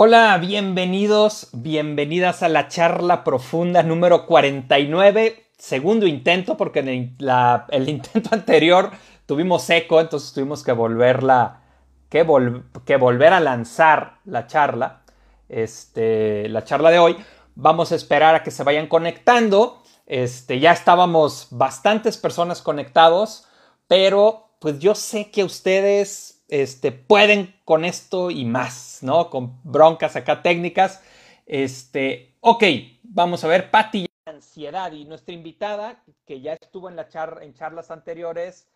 Hola, bienvenidos, bienvenidas a la charla profunda número 49, segundo intento, porque en el, intento anterior tuvimos eco, entonces tuvimos que volverla, que, vol- que volver a lanzar la charla, este, la charla de hoy. Vamos a esperar a que se vayan conectando. Este, ya estábamos bastantes personas conectados, pero pues yo sé que ustedes este, pueden con esto y más, ¿no? Con broncas acá técnicas. Este, ok, vamos a ver, Pati. Ansiedad y nuestra invitada, que ya estuvo en, la en charlas anteriores,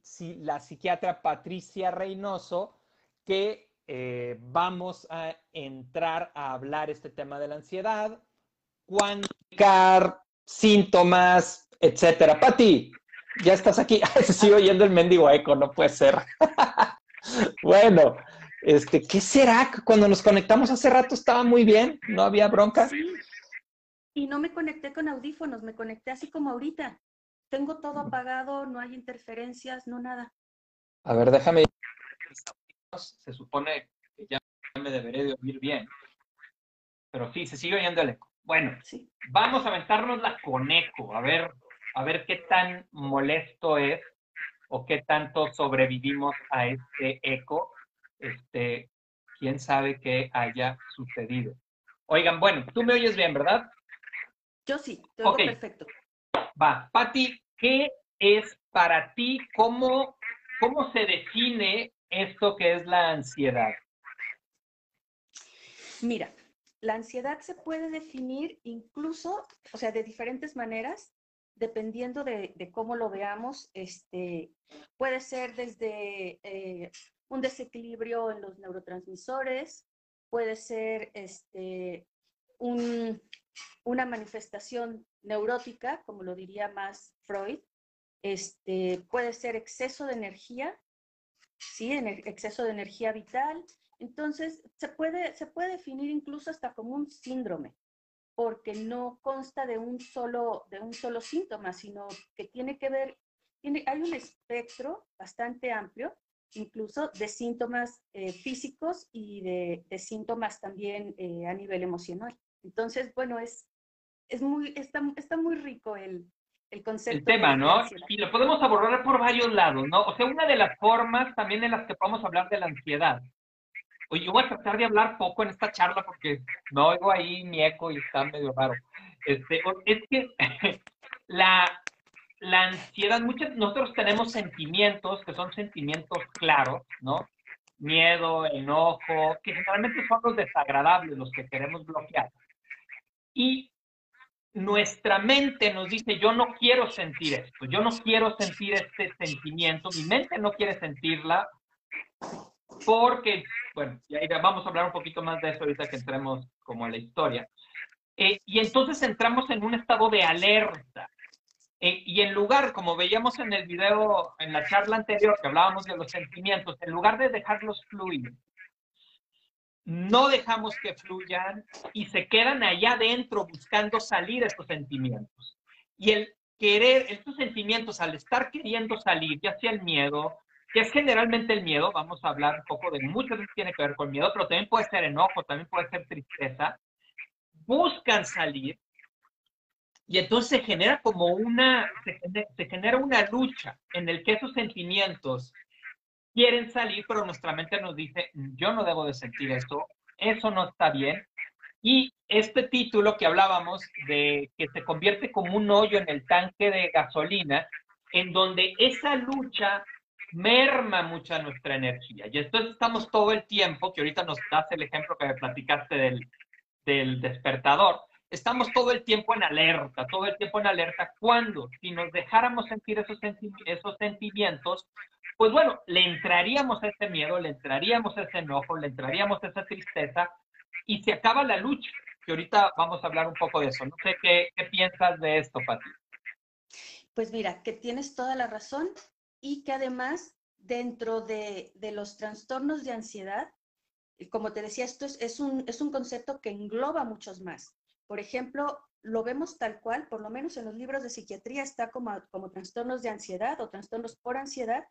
si- la psiquiatra Patricia Reynoso, que eh, vamos a entrar a hablar este tema de la ansiedad, cuantificar síntomas, etcétera. Pati, ya estás aquí. Se sigue oyendo el mendigo eco, no puede ser. bueno, este, ¿qué será? Cuando nos conectamos hace rato estaba muy bien, no había bronca. Sí. Y no me conecté con audífonos, me conecté así como ahorita. Tengo todo apagado, no hay interferencias, no nada. A ver, déjame. Se supone que ya me deberé de oír bien. Pero sí, se sigue oyendo el eco. Bueno, Sí. vamos a aventárnosla con eco, a ver, a ver qué tan molesto es o qué tanto sobrevivimos a este eco. Este, quién sabe qué haya sucedido. Oigan, bueno, tú me oyes bien, ¿verdad? Yo sí, te oigo perfecto. Va, Patti, ¿qué es para ti? ¿Cómo, ¿Cómo se define esto que es la ansiedad? Mira, la ansiedad se puede definir incluso, o sea, de diferentes maneras, dependiendo de, cómo lo veamos. Este, puede ser desde eh, un desequilibrio en los neurotransmisores, puede ser este, un- una manifestación neurótica, como lo diría más Freud, este, puede ser exceso de energía, ¿sí? ener- exceso de energía vital. Entonces, se puede, se puede definir incluso hasta como un síndrome, porque no consta de un solo, de un solo síntoma, sino que tiene que ver, tiene, hay un espectro bastante amplio, incluso de síntomas eh, físicos y de, de síntomas también eh, a nivel emocional. Entonces, bueno, es, es muy, está, está muy rico el, el concepto. El tema, ¿no? Y lo podemos abordar por varios lados, ¿no? O sea, una de las formas también en las que podemos hablar de la ansiedad. Oye, yo voy a tratar de hablar poco en esta charla porque no oigo ahí mi eco y está medio raro. Este, es que la, la ansiedad, muchos, nosotros tenemos sentimientos que son sentimientos claros, ¿no? Miedo, enojo, que generalmente son los desagradables, los que queremos bloquear. Y nuestra mente nos dice, yo no quiero sentir esto, yo no quiero sentir este sentimiento, mi mente no quiere sentirla porque, bueno, y ahí vamos a hablar un poquito más de eso ahorita que entremos como en la historia. Eh, y entonces entramos en un estado de alerta. Eh, y en lugar, como veíamos en el video, en la charla anterior que hablábamos de los sentimientos, en lugar de dejarlos fluir, no dejamos que fluyan y se quedan allá adentro buscando salir estos sentimientos. Y el querer, estos sentimientos, al estar queriendo salir, ya sea el miedo, que es generalmente el miedo, vamos a hablar un poco de muchas veces tiene que ver con miedo, pero también puede ser enojo, también puede ser tristeza, buscan salir y entonces se genera como una, se se genera una lucha en el que esos sentimientos quieren salir, pero nuestra mente nos dice, yo no debo de sentir eso, eso no está bien. Y este título que hablábamos de que se convierte como un hoyo en el tanque de gasolina, en donde esa lucha merma mucha nuestra energía. Y entonces estamos todo el tiempo, que ahorita nos das el ejemplo que me platicaste del, del despertador, estamos todo el tiempo en alerta, todo el tiempo en alerta, cuando si nos dejáramos sentir esos, esos sentimientos, pues bueno, le entraríamos ese miedo, le entraríamos ese enojo, le entraríamos esa tristeza y se acaba la lucha, que ahorita vamos a hablar un poco de eso. No sé qué, qué piensas de esto, Pati. Pues mira, que tienes toda la razón y que además dentro de, de los trastornos de ansiedad, y como te decía, esto es, es, un, es un concepto que engloba muchos más. Por ejemplo, lo vemos tal cual, por lo menos en los libros de psiquiatría está como, como trastornos de ansiedad o trastornos por ansiedad,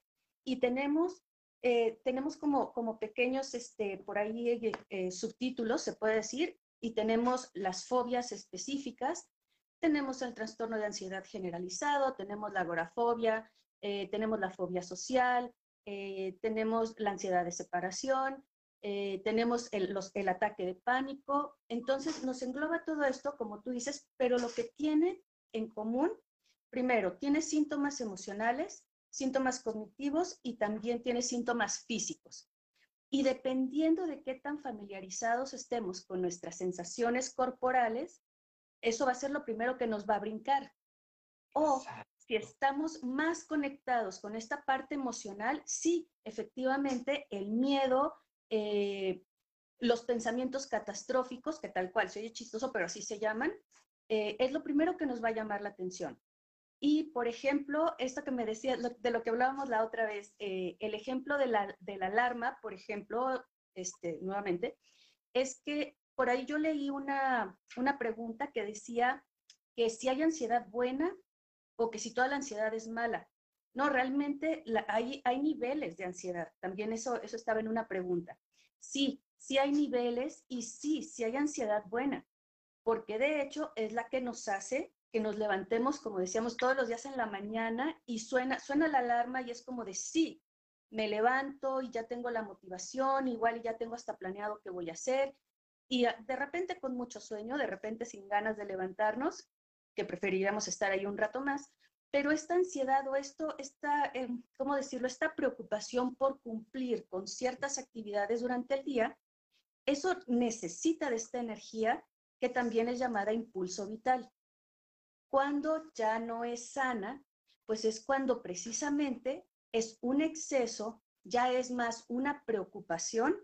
y tenemos eh, tenemos como, como pequeños, este, por ahí eh, eh, subtítulos, se puede decir, y tenemos las fobias específicas, tenemos el trastorno de ansiedad generalizado, tenemos la agorafobia, tenemos la fobia social, tenemos la ansiedad de separación, tenemos el, los, el ataque de pánico. Entonces nos engloba todo esto, como tú dices, pero lo que tiene en común, primero, tiene síntomas emocionales, síntomas cognitivos y también tiene síntomas físicos. Y dependiendo de qué tan familiarizados estemos con nuestras sensaciones corporales, eso va a ser lo primero que nos va a brincar. O si estamos más conectados con esta parte emocional, sí, efectivamente, el miedo, eh, los pensamientos catastróficos, que tal cual, se oye chistoso, pero así se llaman, eh, es lo primero que nos va a llamar la atención. Y, por ejemplo, esto que me decía, de lo que hablábamos la otra vez, eh, el ejemplo de la, de la, alarma, por ejemplo, este, nuevamente, es que por ahí yo leí una, una pregunta que decía que si hay ansiedad buena o que si toda la ansiedad es mala. No, realmente hay, hay niveles de ansiedad. También eso, eso estaba en una pregunta. Sí, sí hay niveles y sí, sí hay ansiedad buena, porque de hecho es la que nos hace que nos levantemos, como decíamos, todos los días en la mañana y suena, suena la alarma y es como de sí, me levanto y ya tengo la motivación, igual ya tengo hasta planeado qué voy a hacer. Y de repente con mucho sueño, de repente sin ganas de levantarnos, que preferiríamos estar ahí un rato más, pero esta ansiedad o esto, esta, eh, ¿cómo decirlo? Esta preocupación por cumplir con ciertas actividades durante el día, eso necesita de esta energía que también es llamada impulso vital. Cuando ya no es sana, pues es cuando precisamente es un exceso, ya es más una preocupación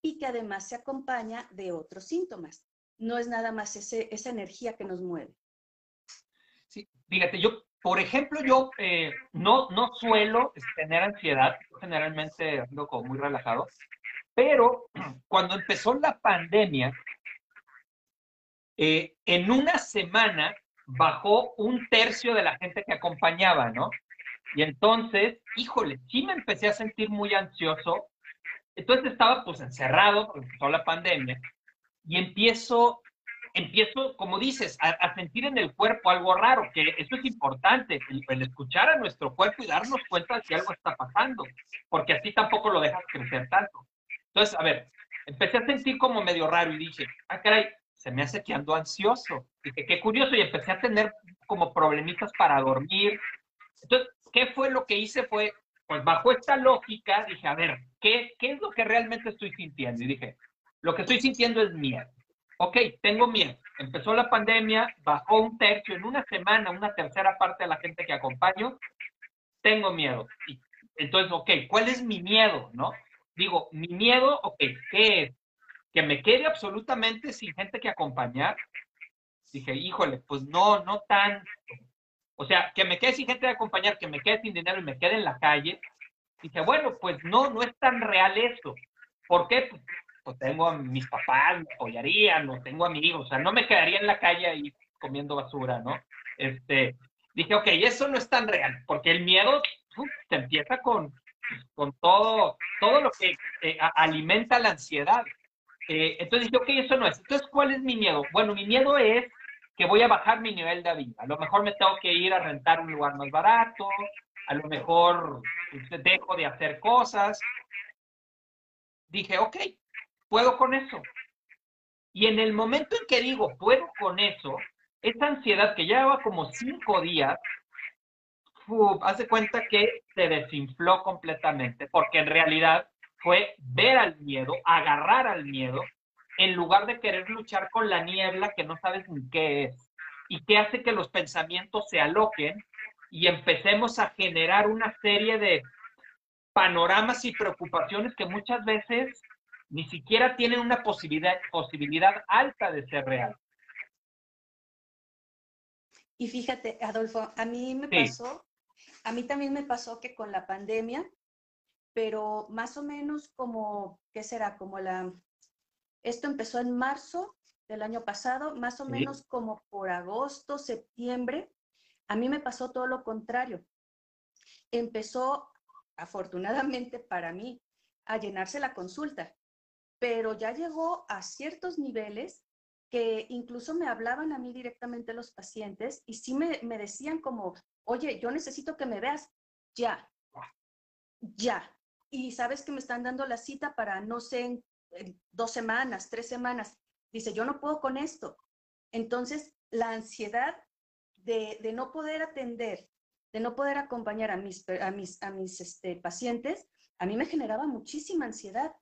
y que además se acompaña de otros síntomas. No es nada más esa energía que nos mueve. Sí, fíjate, yo, por ejemplo, yo eh, no, no suelo tener ansiedad, generalmente ando como muy relajado, pero cuando empezó la pandemia, eh, en una semana bajó un tercio de la gente que acompañaba, ¿no? Y entonces, híjole, sí me empecé a sentir muy ansioso. Entonces estaba pues encerrado porque empezó la pandemia y empiezo, empiezo, como dices, a, sentir en el cuerpo algo raro, que eso es importante, el, escuchar a nuestro cuerpo y darnos cuenta de que algo está pasando, porque así tampoco lo dejas crecer tanto. Entonces, a ver, empecé a sentir como medio raro y dije, ah, caray, se me hace que ando ansioso. Dije, qué curioso, y empecé a tener como problemitas para dormir. Entonces, ¿qué fue lo que hice? Fue, pues bajo esta lógica, dije, a ver, ¿qué, ¿qué es lo que realmente estoy sintiendo? Y dije, lo que estoy sintiendo es miedo. Ok, tengo miedo. Empezó la pandemia, bajó un tercio, en una semana, una tercera parte de la gente que acompaño, tengo miedo. Y entonces, ok, ¿cuál es mi miedo? ¿No? Digo, mi miedo, ok, ¿qué es? que me quede absolutamente sin gente que acompañar, dije, híjole, pues no, no tanto. O sea, que me quede sin gente que acompañar, que me quede sin dinero y me quede en la calle. Dije, bueno, pues no, no es tan real eso. ¿Por qué? Pues, pues tengo a mis papás, me apoyarían, no tengo amigos, o sea, no me quedaría en la calle ahí comiendo basura, ¿no? Este, dije, ok, eso no es tan real, porque el miedo se empieza con, con todo, todo lo que eh, alimenta la ansiedad. Eh, entonces dije, ok, eso no es. Entonces, ¿cuál es mi miedo? Bueno, mi miedo es que voy a bajar mi nivel de vida. A lo mejor me tengo que ir a rentar un lugar más barato, a lo mejor pues, dejo de hacer cosas. Dije, ok, puedo con eso. Y en el momento en que digo, puedo con eso, esa ansiedad que llevaba como cinco días, hace cuenta que se desinfló completamente, porque en realidad fue ver al miedo, agarrar al miedo, en lugar de querer luchar con la niebla que no sabes ni qué es y que hace que los pensamientos se aloquen y empecemos a generar una serie de panoramas y preocupaciones que muchas veces ni siquiera tienen una posibilidad, posibilidad alta de ser real. Y fíjate, Adolfo, a mí me pasó, a mí también me pasó que con la pandemia pero más o menos como, ¿qué será? Como la, esto empezó en marzo del año pasado, más o menos como por agosto, septiembre, a mí me pasó todo lo contrario. Empezó, afortunadamente para mí, a llenarse la consulta, pero ya llegó a ciertos niveles que incluso me hablaban a mí directamente los pacientes y sí me, me decían como, oye, yo necesito que me veas ya, ya. Y sabes que me están dando la cita para, no sé, dos semanas, tres semanas. Dice, yo no puedo con esto. Entonces, la ansiedad de, de no poder atender, de no poder acompañar a mis, a mis, a mis este, pacientes, a mí me generaba muchísima ansiedad.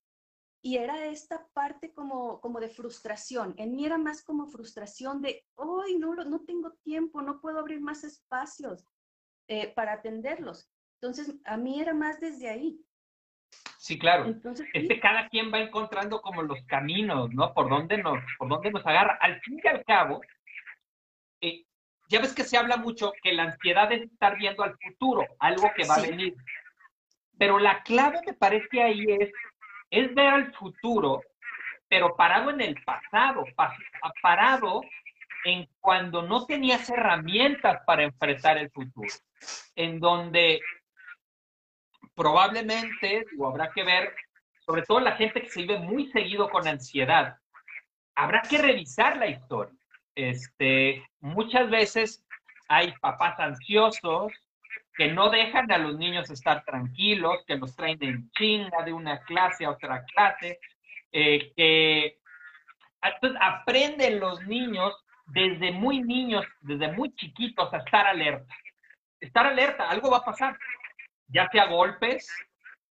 Y era esta parte como, como de frustración. En mí era más como frustración de, hoy no, no tengo tiempo, no puedo abrir más espacios eh, para atenderlos. Entonces, a mí era más desde ahí. Sí, claro. Entonces, este, cada quien va encontrando como los caminos, ¿no? Por dónde nos, por dónde nos agarra. Al fin y al cabo, eh, ya ves que se habla mucho que la ansiedad es estar viendo al futuro, algo que va a venir. Pero la clave me parece ahí es, es ver al futuro, pero parado en el pasado, parado en cuando no tenías herramientas para enfrentar el futuro, en donde probablemente, o habrá que ver, sobre todo la gente que se vive muy seguido con ansiedad, habrá que revisar la historia. Este, muchas veces hay papás ansiosos que no dejan a los niños estar tranquilos, que los traen en chinga de una clase a otra clase, eh, que entonces aprenden los niños desde muy niños, desde muy chiquitos a estar alerta. Estar alerta, algo va a pasar ya sea golpes,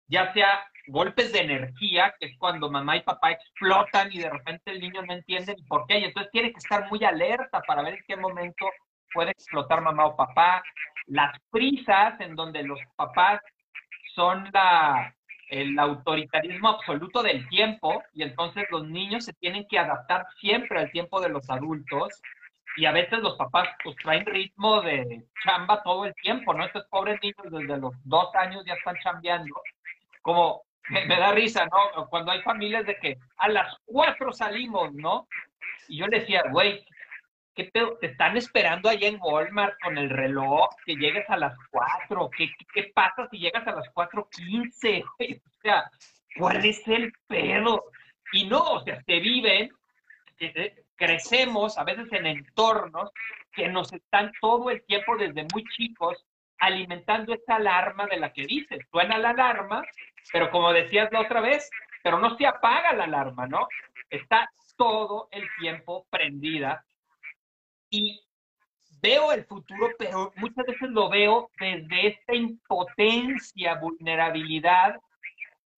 ya sea golpes de energía, que es cuando mamá y papá explotan y de repente el niño no entiende por qué, y entonces tiene que estar muy alerta para ver en qué momento puede explotar mamá o papá. Las prisas en donde los papás son la, el autoritarismo absoluto del tiempo y entonces los niños se tienen que adaptar siempre al tiempo de los adultos y a veces los papás pues traen ritmo de chamba todo el tiempo, ¿no? Estos pobres niños desde los dos años ya están chambeando. Como me, da risa, ¿no? Cuando hay familias de que a las cuatro salimos, ¿no? Y yo le decía, güey, ¿qué pedo? ¿Te están esperando allá en Walmart con el reloj que llegues a las cuatro? ¿Qué, qué, pasa si llegas a las cuatro quince? O sea, ¿cuál es el pedo? Y no, o sea, se viven eh, eh, crecemos a veces en entornos que nos están todo el tiempo desde muy chicos alimentando esta alarma de la que dices. Suena la alarma, pero como decías la otra vez, pero no se apaga la alarma, ¿no? Está todo el tiempo prendida y veo el futuro, pero muchas veces lo veo desde esta impotencia, vulnerabilidad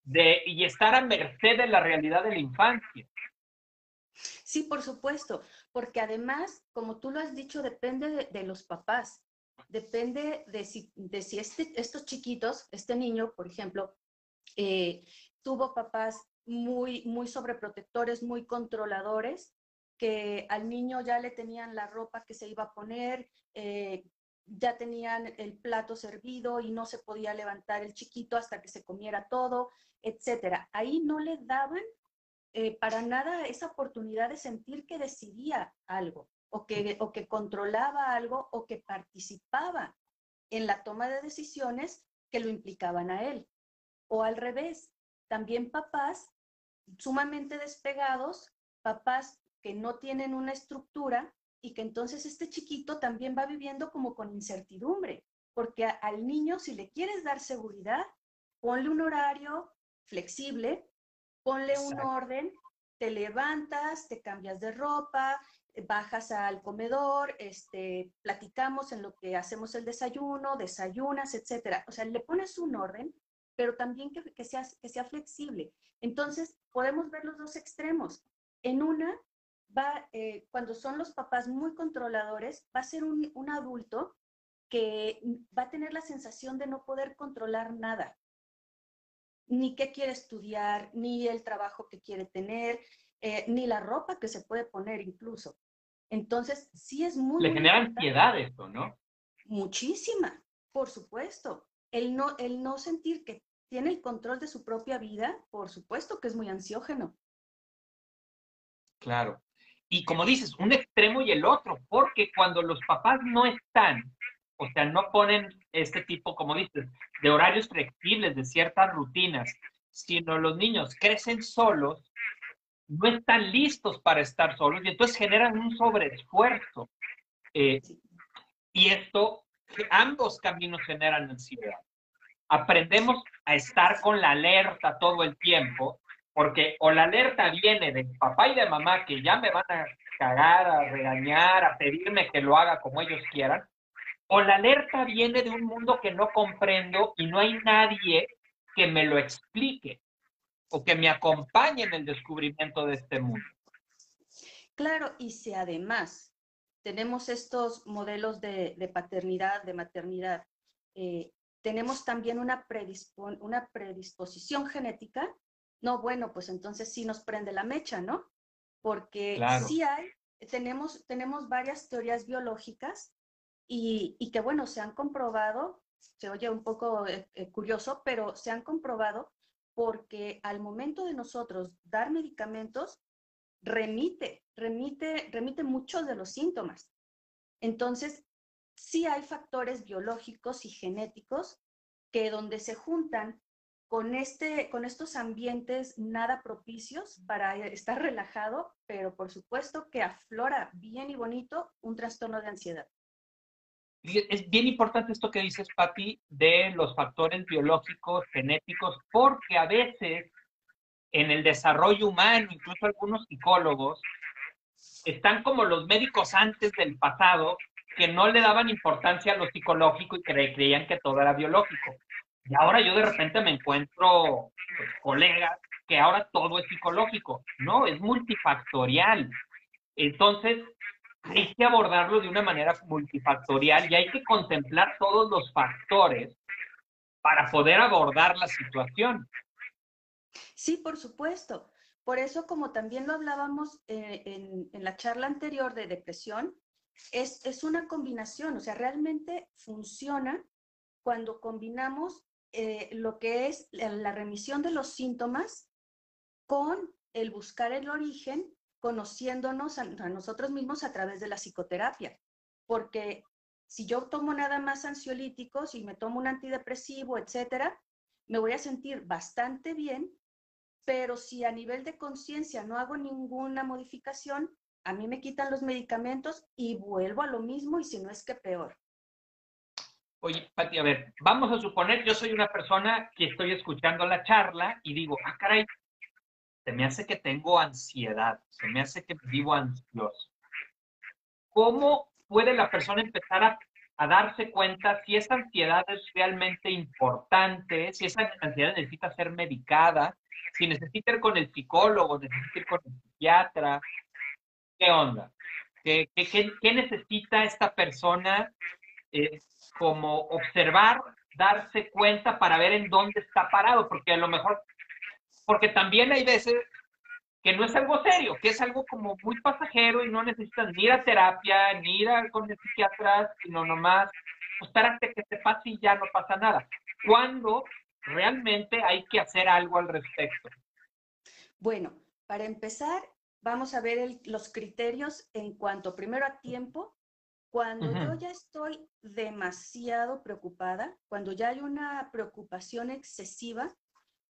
de, y estar a merced de la realidad de la infancia. Sí, por supuesto, porque además, como tú lo has dicho, depende de, los papás, depende de si, de si este, estos chiquitos, este niño, por ejemplo, eh, tuvo papás muy, muy sobreprotectores, muy controladores, que al niño ya le tenían la ropa que se iba a poner, eh, ya tenían el plato servido y no se podía levantar el chiquito hasta que se comiera todo, etcétera. Ahí no le daban eh, para nada esa oportunidad de sentir que decidía algo o que, o que controlaba algo o que participaba en la toma de decisiones que lo implicaban a él. O al revés, también papás sumamente despegados, papás que no tienen una estructura y que entonces este chiquito también va viviendo como con incertidumbre, porque al niño si le quieres dar seguridad, ponle un horario flexible, ponle un orden, te levantas, te cambias de ropa, bajas al comedor, este, platicamos en lo que hacemos el desayuno, desayunas, etcétera. O sea, le pones un orden, pero también que, sea, que sea flexible. Entonces, podemos ver los dos extremos. En una, va, eh, cuando son los papás muy controladores, va a ser un, un adulto que va a tener la sensación de no poder controlar nada ni qué quiere estudiar, ni el trabajo que quiere tener, eh, ni la ropa que se puede poner incluso. Entonces, sí es muy... Le genera ansiedad esto, ¿no? Muchísima, por supuesto. El no, el no sentir que tiene el control de su propia vida, por supuesto que es muy ansiógeno. Claro. Y como dices, un extremo y el otro, porque cuando los papás no están o sea, no ponen este tipo, como dices, de horarios flexibles, de ciertas rutinas, sino los niños crecen solos, no están listos para estar solos y entonces generan un sobreesfuerzo. Eh, y esto, ambos caminos generan ansiedad. Aprendemos a estar con la alerta todo el tiempo, porque o la alerta viene de papá y de mamá que ya me van a cagar, a regañar, a pedirme que lo haga como ellos quieran, o la alerta viene de un mundo que no comprendo y no hay nadie que me lo explique o que me acompañe en el descubrimiento de este mundo. Claro, y si además tenemos estos modelos de, paternidad, de maternidad, eh, tenemos también una, una predisposición genética, no, bueno, pues entonces sí nos prende la mecha, ¿no? Porque sí hay, tenemos, tenemos varias teorías biológicas y, que, bueno, se han comprobado, se oye un poco eh, eh, curioso, pero se han comprobado porque al momento de nosotros dar medicamentos, remite, remite, remite muchos de los síntomas. Entonces, sí hay factores biológicos y genéticos que donde se juntan con, este, con estos ambientes nada propicios para estar relajado, pero por supuesto que aflora bien y bonito un trastorno de ansiedad. Es bien importante esto que dices, Pati, de los factores biológicos, genéticos, porque a veces en el desarrollo humano, incluso algunos psicólogos, están como los médicos antes del pasado, que no le daban importancia a lo psicológico y creían que todo era biológico. Y ahora yo de repente me encuentro pues, colegas que ahora todo es psicológico. No, es multifactorial. Entonces, hay que abordarlo de una manera multifactorial y hay que contemplar todos los factores para poder abordar la situación. Sí, por supuesto. Por eso, como también lo hablábamos eh, en, en, la charla anterior de depresión, es, es, una combinación, o sea, realmente funciona cuando combinamos eh, lo que es la remisión de los síntomas con el buscar el origen, conociéndonos a, nosotros mismos a través de la psicoterapia. Porque si yo tomo nada más ansiolíticos y me tomo un antidepresivo, etcétera, me voy a sentir bastante bien, pero si a nivel de conciencia no hago ninguna modificación, a mí me quitan los medicamentos y vuelvo a lo mismo y si no es que peor. Oye, Pati, a ver, vamos a suponer, yo soy una persona que estoy escuchando la charla y digo, ah, caray, se me hace que tengo ansiedad, se me hace que vivo ansioso. ¿Cómo puede la persona empezar a, darse cuenta si esa ansiedad es realmente importante, si esa ansiedad necesita ser medicada, si necesita ir con el psicólogo, necesita ir con el psiquiatra? ¿Qué onda? ¿Qué, qué, qué necesita esta persona eh, como observar, darse cuenta para ver en dónde está parado, porque a lo mejor, porque también hay veces que no es algo serio, que es algo como muy pasajero y no necesitas ni ir a terapia, ni ir a, con el psiquiatra, sino nomás espérate que te pase y ya no pasa nada. Cuando realmente hay que hacer algo al respecto? Bueno, para empezar, vamos a ver los criterios en cuanto primero a tiempo cuando yo ya estoy demasiado preocupada, cuando ya hay una preocupación excesiva,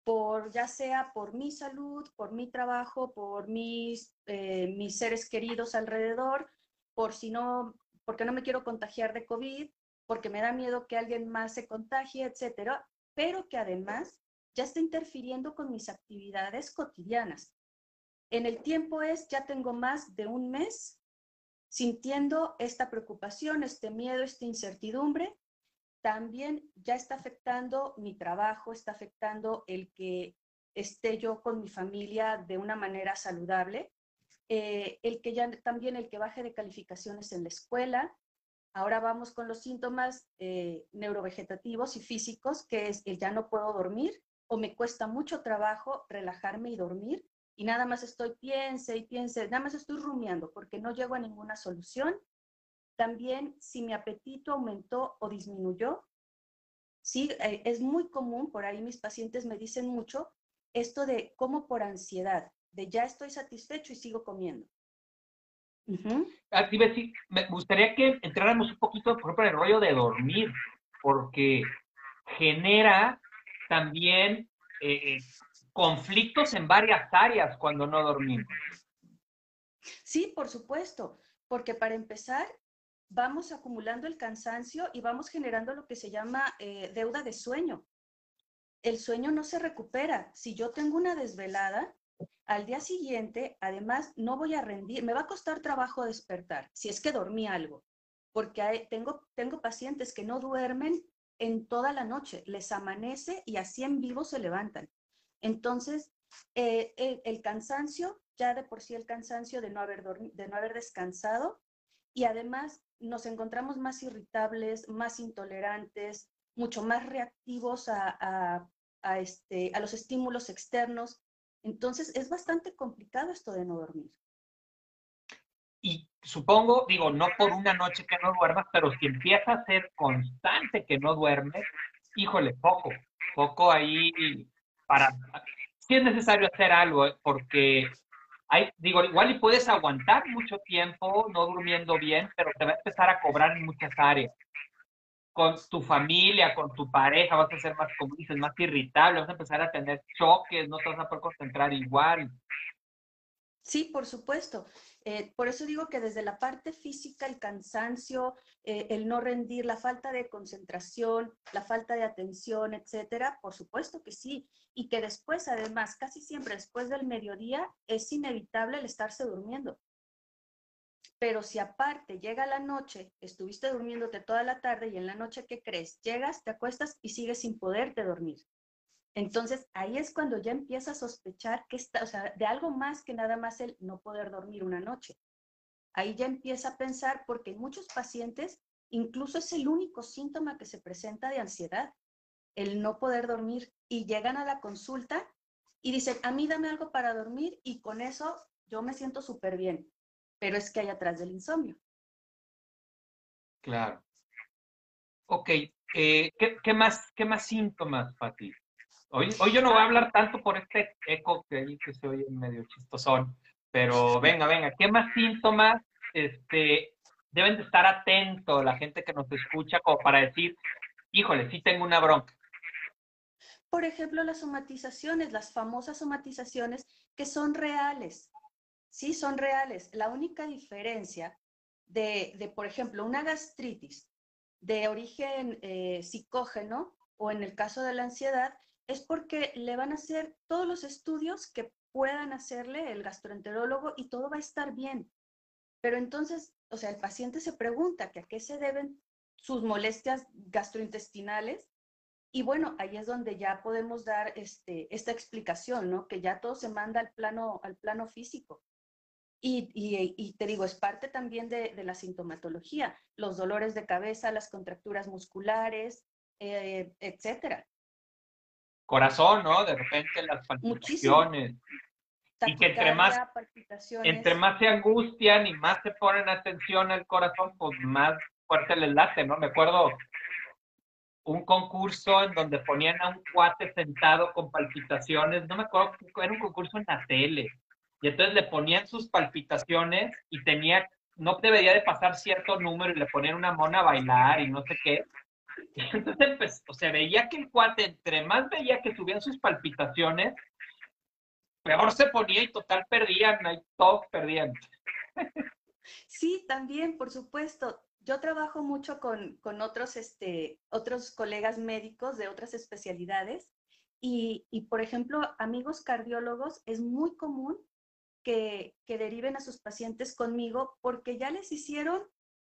por ya sea por mi salud, por mi trabajo, por mis, eh, mis seres queridos alrededor, por si no, porque no me quiero contagiar de COVID, porque me da miedo que alguien más se contagie, etcétera, pero que además ya está interfiriendo con mis actividades cotidianas. En el tiempo es, ya tengo más de un mes sintiendo esta preocupación, este miedo, esta incertidumbre, también ya está afectando mi trabajo, está afectando el que esté yo con mi familia de una manera saludable, eh, el que ya también el que baje de calificaciones en la escuela. Ahora vamos con los síntomas eh, neurovegetativos y físicos, que es el ya no puedo dormir o me cuesta mucho trabajo relajarme y dormir y nada más estoy piense y piense, nada más estoy rumiando porque no llego a ninguna solución. También si mi apetito aumentó o disminuyó, sí, eh, es muy común, por ahí mis pacientes me dicen mucho, esto de como por ansiedad, de ya estoy satisfecho y sigo comiendo. Ah, me gustaría que entráramos un poquito, por ejemplo, en el rollo de dormir, porque genera también eh, conflictos en varias áreas cuando no dormimos. Sí, por supuesto, porque para empezar, vamos acumulando el cansancio y vamos generando lo que se llama eh, deuda de sueño. El sueño no se recupera. Si yo tengo una desvelada, al día siguiente, además, no voy a rendir, me va a costar trabajo despertar, si es que dormí algo, porque tengo, tengo pacientes que no duermen en toda la noche, les amanece y así en vivo se levantan. Entonces, eh, el, cansancio, ya de por sí el cansancio de no haber, de no haber descansado, y además nos encontramos más irritables, más intolerantes, mucho más reactivos a, este, a los estímulos externos. Entonces, es bastante complicado esto de no dormir. Y supongo, digo, no por una noche que no duermas, pero si empieza a ser constante que no duermes, híjole, poco, poco ahí para... Si es necesario hacer algo, ¿eh? porque hay, digo, igual y puedes aguantar mucho tiempo no durmiendo bien, pero te va a empezar a cobrar en muchas áreas. Con tu familia, con tu pareja, vas a ser más, como dices, más irritable, vas a empezar a tener choques, no te vas a poder concentrar igual. Sí, por supuesto. Eh, por eso digo que desde la parte física, el cansancio, eh, el no rendir, la falta de concentración, la falta de atención, etcétera, por supuesto que sí. Y que después, además, casi siempre después del mediodía, es inevitable el estarse durmiendo. Pero si aparte llega la noche, estuviste durmiéndote toda la tarde y en la noche, ¿qué crees? Llegas, te acuestas y sigues sin poderte dormir. Entonces, ahí es cuando ya empieza a sospechar que está, o sea, de algo más que nada más el no poder dormir una noche. Ahí ya empieza a pensar, porque en muchos pacientes incluso es el único síntoma que se presenta de ansiedad, el no poder dormir. Y llegan a la consulta y dicen, a mí dame algo para dormir y con eso yo me siento súper bien. Pero es que hay atrás del insomnio. Claro. Ok, eh, ¿qué, más, ¿qué más síntomas, Pati? Hoy, hoy yo no voy a hablar tanto por este eco que ahí que se oye medio chistosón, pero venga, venga, ¿qué más síntomas este, deben de estar atentos la gente que nos escucha como para decir, híjole, sí tengo una bronca? Por ejemplo, las somatizaciones, las famosas somatizaciones que son reales. Sí, son reales. La única diferencia de, de por ejemplo, una gastritis de origen eh, psicógeno o en el caso de la ansiedad, es porque le van a hacer todos los estudios que puedan hacerle el gastroenterólogo y todo va a estar bien. Pero entonces, o sea, el paciente se pregunta que a qué se deben sus molestias gastrointestinales y bueno, ahí es donde ya podemos dar este, esta explicación, ¿no? Que ya todo se manda al plano, al plano físico. Y, y, te digo, es parte también de, de, la sintomatología, los dolores de cabeza, las contracturas musculares, eh, etcétera corazón, ¿no? De repente las palpitaciones. Y que entre más, entre más se angustian y más se ponen atención al corazón, pues más fuerte les late, ¿no? Me acuerdo un concurso en donde ponían a un cuate sentado con palpitaciones, no me acuerdo, era un concurso en la tele, y entonces le ponían sus palpitaciones y tenía, no debería de pasar cierto número y le ponían una mona a bailar y no sé qué, entonces, pues, o sea, veía que el cuate, entre más veía que subían sus palpitaciones, peor se ponía y total perdían, todos perdían. Sí, también, por supuesto. Yo trabajo mucho con, con otros, este, otros colegas médicos de otras especialidades y, y, por ejemplo, amigos cardiólogos, es muy común que, que deriven a sus pacientes conmigo porque ya les hicieron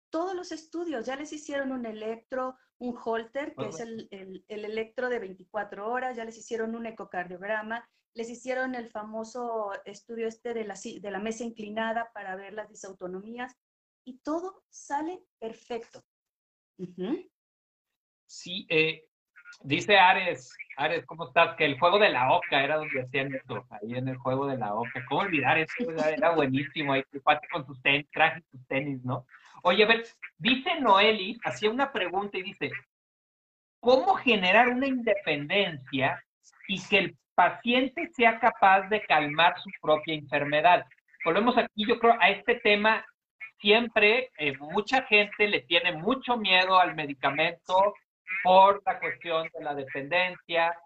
todos los estudios, ya les hicieron un electro, un holter, que es el, el, electro de 24 horas, ya les hicieron un ecocardiograma, les hicieron el famoso estudio este de la, de la mesa inclinada para ver las disautonomías y todo sale perfecto. Sí, eh, dice Ares, Ares, ¿cómo estás? Que el juego de la oca era donde hacían esto, ahí en el juego de la oca. ¿Cómo olvidar eso? Era buenísimo, ahí con sus tenis, trajes sus tenis, ¿no? Oye, a ver, dice Noeli, hacía una pregunta y dice, ¿cómo generar una independencia y que el paciente sea capaz de calmar su propia enfermedad? Volvemos aquí, yo creo, a este tema, siempre eh, mucha gente le tiene mucho miedo al medicamento por la cuestión de la dependencia,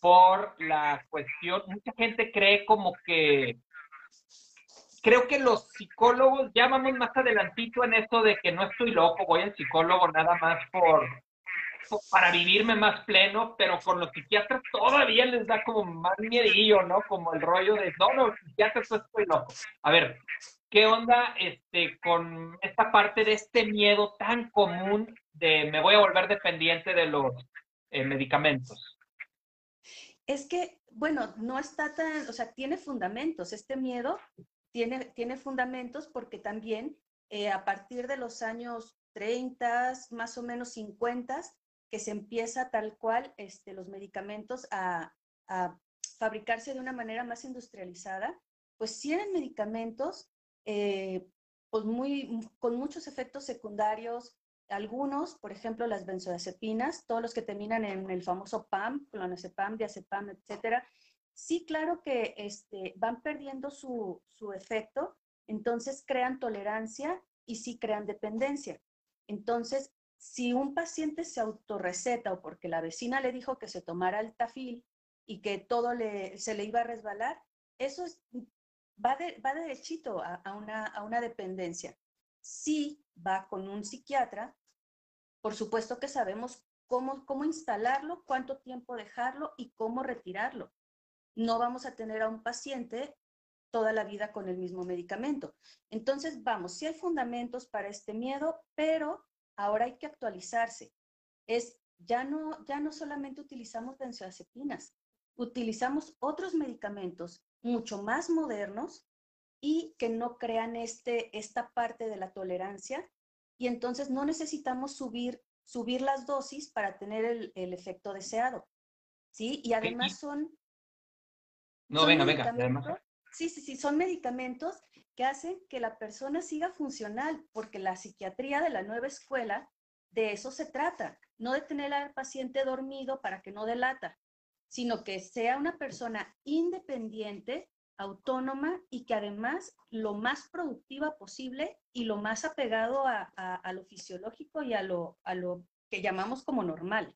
por la cuestión, mucha gente cree como que, creo que los psicólogos, ya vamos más adelantito en esto de que no estoy loco, voy al psicólogo nada más por, para vivirme más pleno, pero con los psiquiatras todavía les da como más miedillo, ¿no? Como el rollo de, no, no, psiquiatras estoy loco. A ver, ¿qué onda este, con esta parte de este miedo tan común de me voy a volver dependiente de los eh, medicamentos? Es que, bueno, no está tan, o sea, tiene fundamentos. Este miedo tiene, tiene fundamentos porque también eh, a partir de los años 30, más o menos 50, que se empieza tal cual este, los medicamentos a, fabricarse de una manera más industrializada, pues eran medicamentos eh, pues muy, con muchos efectos secundarios, algunos, por ejemplo, las benzodiazepinas, todos los que terminan en el famoso PAM, clonazepam, diazepam, etcétera, sí, claro que este, van perdiendo su, efecto, entonces crean tolerancia y sí crean dependencia. Entonces, si un paciente se autorreceta o porque la vecina le dijo que se tomara el tafil y que todo se le iba a resbalar, eso va, va derechito a, una, dependencia. Si va con un psiquiatra, por supuesto que sabemos cómo instalarlo, cuánto tiempo dejarlo y cómo retirarlo. No vamos a tener a un paciente toda la vida con el mismo medicamento. Entonces, vamos, si hay fundamentos para este miedo, pero ahora hay que actualizarse. Es, ya no, ya no solamente utilizamos benzodiazepinas, utilizamos otros medicamentos mucho más modernos y que no crean este, esta parte de la tolerancia y entonces no necesitamos subir, subir las dosis para tener el, el efecto deseado. ¿Sí? Y además son... No, venga, venga. Sí, sí, sí, son medicamentos que hacen que la persona siga funcional, porque la psiquiatría de la nueva escuela, de eso se trata, no de tener al paciente dormido para que no delata, sino que sea una persona independiente, autónoma y que además lo más productiva posible y lo más apegado a, lo fisiológico y a lo, a lo que llamamos como normal.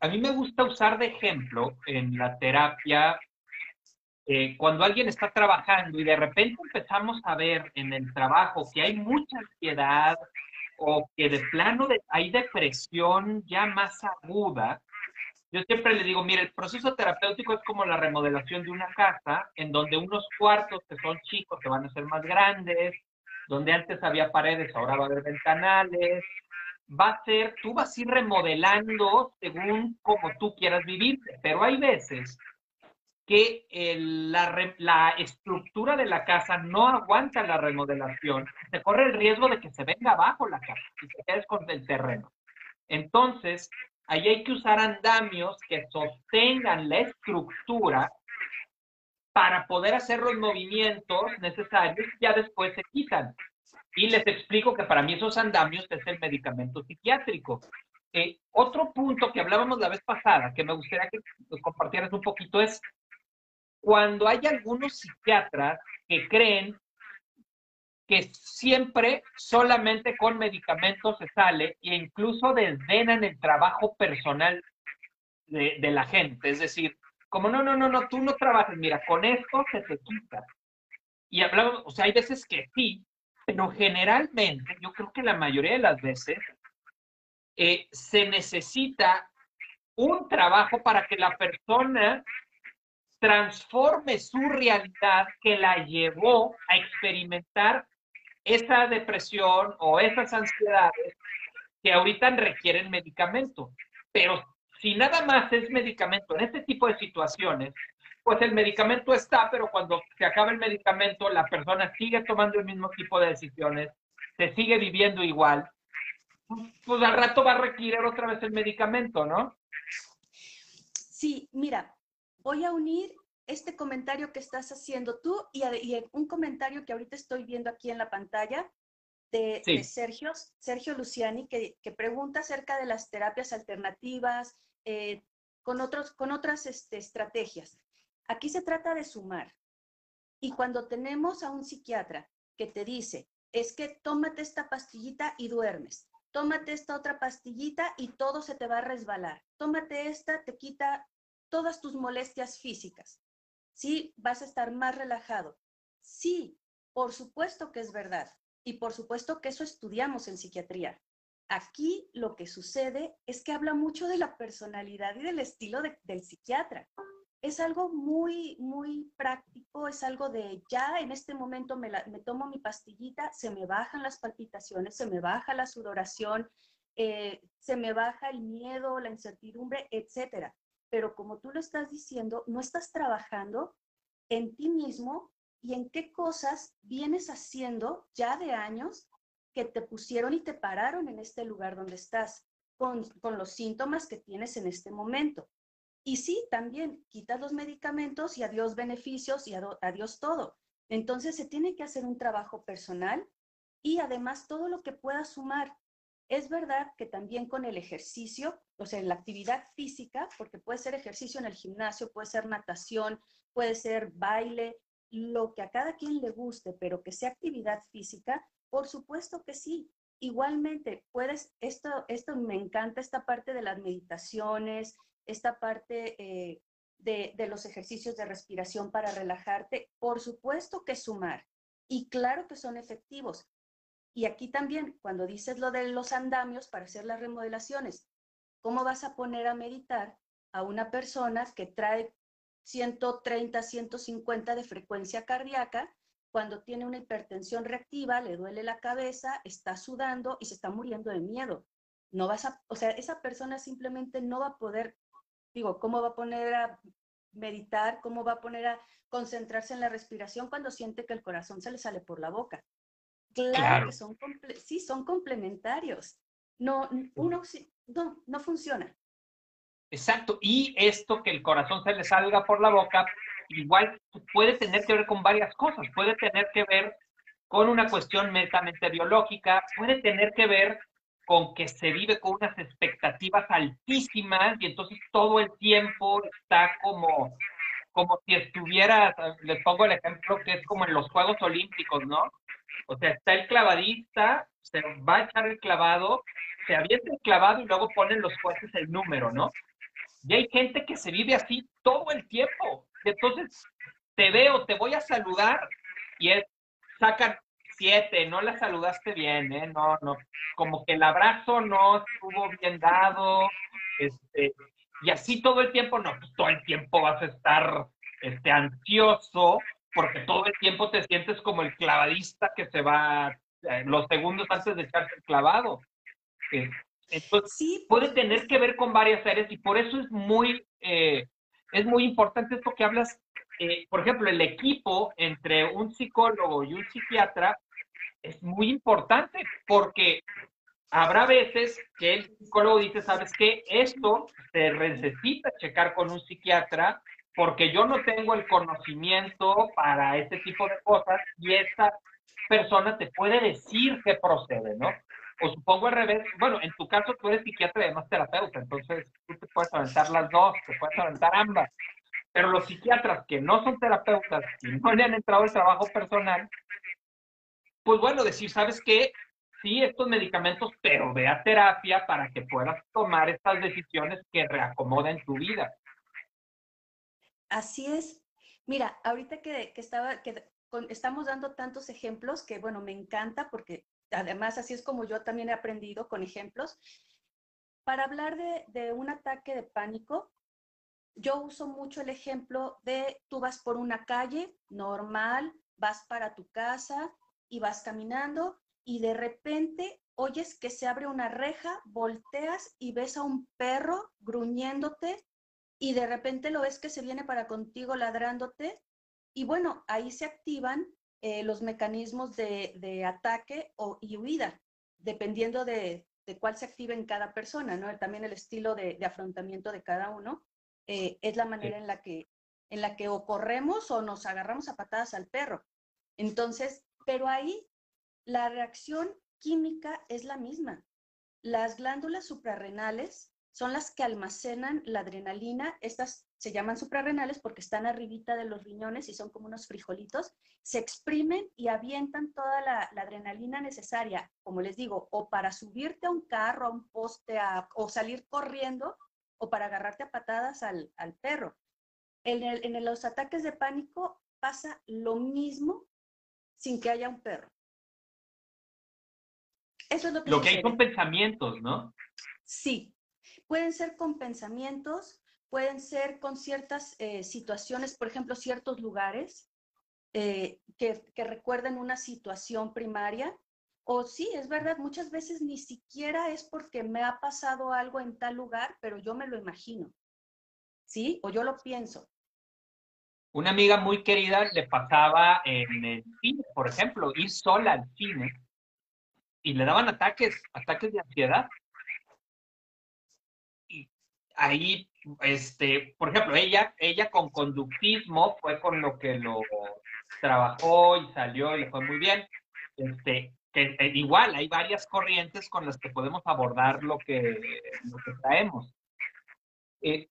A mí me gusta usar de ejemplo en la terapia eh, cuando alguien está trabajando y de repente empezamos a ver en el trabajo que hay mucha ansiedad o que de plano hay depresión ya más aguda, yo siempre le digo, mire, el proceso terapéutico es como la remodelación de una casa, en donde unos cuartos que son chicos se van a ser más grandes, donde antes había paredes, ahora va a haber ventanales, va a ser, tú vas a ir remodelando según como tú quieras vivir, pero hay veces que la, estructura de la casa no aguanta la remodelación, se corre el riesgo de que se venga abajo la casa y se quede con el terreno. Entonces, ahí hay que usar andamios que sostengan la estructura para poder hacer los movimientos necesarios, ya después se quitan. Y les explico que para mí esos andamios es el medicamento psiquiátrico. Eh, otro punto que hablábamos la vez pasada, que me gustaría que compartieras un poquito, es cuando hay algunos psiquiatras que creen que siempre solamente con medicamentos se sale e incluso desdenan el trabajo personal de, de, la gente. Es decir, como no, no, no, no, tú no trabajas, mira, con esto se te quita. Y hablamos, o sea, hay veces que sí, pero generalmente, yo creo que la mayoría de las veces, eh, se necesita un trabajo para que la persona transforme su realidad que la llevó a experimentar esa depresión o esas ansiedades que ahorita requieren medicamento. Pero si nada más es medicamento en este tipo de situaciones, pues el medicamento está, pero cuando se acaba el medicamento, la persona sigue tomando el mismo tipo de decisiones, se sigue viviendo igual, pues al rato va a requerir otra vez el medicamento, ¿no? Sí, mira, voy a unir este comentario que estás haciendo tú y, un comentario que ahorita estoy viendo aquí en la pantalla de, Sergio, Sergio Luciani, que, pregunta acerca de las terapias alternativas eh, con, otros, con otras este, estrategias. Aquí se trata de sumar. Y cuando tenemos a un psiquiatra que te dice, es que tómate esta pastillita y duermes, tómate esta otra pastillita y todo se te va a resbalar. Tómate esta, te quita todas tus molestias físicas. Sí, vas a estar más relajado. Sí, por supuesto que es verdad. Y por supuesto que eso estudiamos en psiquiatría. Aquí lo que sucede es que habla mucho de la personalidad y del estilo del psiquiatra. Es algo muy, muy práctico, es algo de ya en este momento me, me tomo mi pastillita, se me bajan las palpitaciones, se me baja la sudoración, eh, se me baja el miedo, la incertidumbre, etcétera. Pero como tú lo estás diciendo, no estás trabajando en ti mismo y en qué cosas vienes haciendo ya de años que te pusieron y te pararon en este lugar donde estás, con, los síntomas que tienes en este momento. Y sí, también quitas los medicamentos y adiós beneficios y adiós todo. Entonces se tiene que hacer un trabajo personal y además todo lo que pueda sumar. Es verdad que también con el ejercicio, o sea, la actividad física, porque puede ser ejercicio en el gimnasio, puede ser natación, puede ser baile, lo que a cada quien le guste, pero que sea actividad física, por supuesto que sí. Igualmente, puedes, esto, esto me encanta, esta parte de las meditaciones, esta parte eh, de, de los ejercicios de respiración para relajarte, por supuesto que sumar. Y claro que son efectivos. Y aquí también, cuando dices lo de los andamios para hacer las remodelaciones, ¿cómo vas a poner a meditar a una persona que trae 130, 150 de frecuencia cardíaca cuando tiene una hipertensión reactiva, le duele la cabeza, está sudando y se está muriendo de miedo. No vas a, o sea, esa persona simplemente no va a poder, digo, ¿cómo va a poner a meditar? ¿Cómo va a poner a concentrarse en la respiración cuando siente que el corazón se le sale por la boca? Claro, que son, sí, son complementarios. No, uno, no, no funciona. Exacto. Y esto que el corazón se le salga por la boca, igual puede tener que ver con varias cosas. Puede tener que ver con una cuestión netamente biológica, puede tener que ver con que se vive con unas expectativas altísimas y entonces todo el tiempo está como, como si estuviera, les pongo el ejemplo que es como en los Juegos Olímpicos, ¿no? O sea, está el clavadista, se va a echar el clavado, se avienta el clavado y luego ponen los jueces el número, ¿no? Y hay gente que se vive así todo el tiempo. entonces te veo, te voy a saludar y es, sacan siete, no la saludaste bien, ¿eh? No, no, como que el abrazo no estuvo bien dado, este, y así todo el tiempo, no, pues todo el tiempo vas a estar este, ansioso, porque todo el tiempo te sientes como el clavadista que se va eh, los segundos antes de echarse el clavado. Entonces, sí, puede tener que ver con varias áreas y por eso es muy, eh, es muy importante esto que hablas. Eh, por ejemplo, el equipo entre un psicólogo y un psiquiatra es muy importante porque habrá veces que el psicólogo dice, ¿sabes qué? Esto se necesita checar con un psiquiatra porque yo no tengo el conocimiento para este tipo de cosas y esta persona te puede decir qué procede, ¿no? o supongo al revés, bueno, en tu caso tú eres psiquiatra y además terapeuta, entonces tú te puedes aventar las dos, te puedes aventar ambas. Pero los psiquiatras que no son terapeutas y no le han entrado el trabajo personal, pues bueno, decir, ¿sabes qué? Sí, estos medicamentos, pero ve a terapia para que puedas tomar estas decisiones que reacomoden tu vida. Así es. Mira, ahorita que, que estaba, que estamos dando tantos ejemplos que, bueno, me encanta porque además así es como yo también he aprendido con ejemplos. Para hablar de, un ataque de pánico, yo uso mucho el ejemplo de tú vas por una calle normal, vas para tu casa y vas caminando y de repente oyes que se abre una reja, volteas y ves a un perro gruñéndote y de repente lo ves que se viene para contigo ladrándote y bueno, ahí se activan eh, los mecanismos de, ataque o, y huida, dependiendo de, cuál se active en cada persona, ¿no? También el estilo de, afrontamiento de cada uno eh, es la manera en, la que, en la que o corremos o nos agarramos a patadas al perro. Entonces, pero ahí la reacción química es la misma. Las glándulas suprarrenales son las que almacenan la adrenalina. Estas se llaman suprarrenales porque están arribita de los riñones y son como unos frijolitos. Se exprimen y avientan toda la, adrenalina necesaria, como les digo, o para subirte a un carro, a un poste, o salir corriendo, o para agarrarte a patadas al, perro. En, en los ataques de pánico pasa lo mismo sin que haya un perro. Eso es lo que, lo que hay son pensamientos, ¿no? Sí, pueden ser con pensamientos, pueden ser con ciertas eh, situaciones, por ejemplo, ciertos lugares eh, que, que recuerden una situación primaria. O sí, es verdad, muchas veces ni siquiera es porque me ha pasado algo en tal lugar, pero yo me lo imagino. ¿Sí? O yo lo pienso. Una amiga muy querida le pasaba en el cine, por ejemplo, ir sola al cine y le daban ataques, ataques de ansiedad. Y ahí, este, por ejemplo, ella, ella con conductismo fue con lo que lo trabajó y salió y le fue muy bien. Este, que eh, igual hay varias corrientes con las que podemos abordar lo que, lo que traemos. Eh,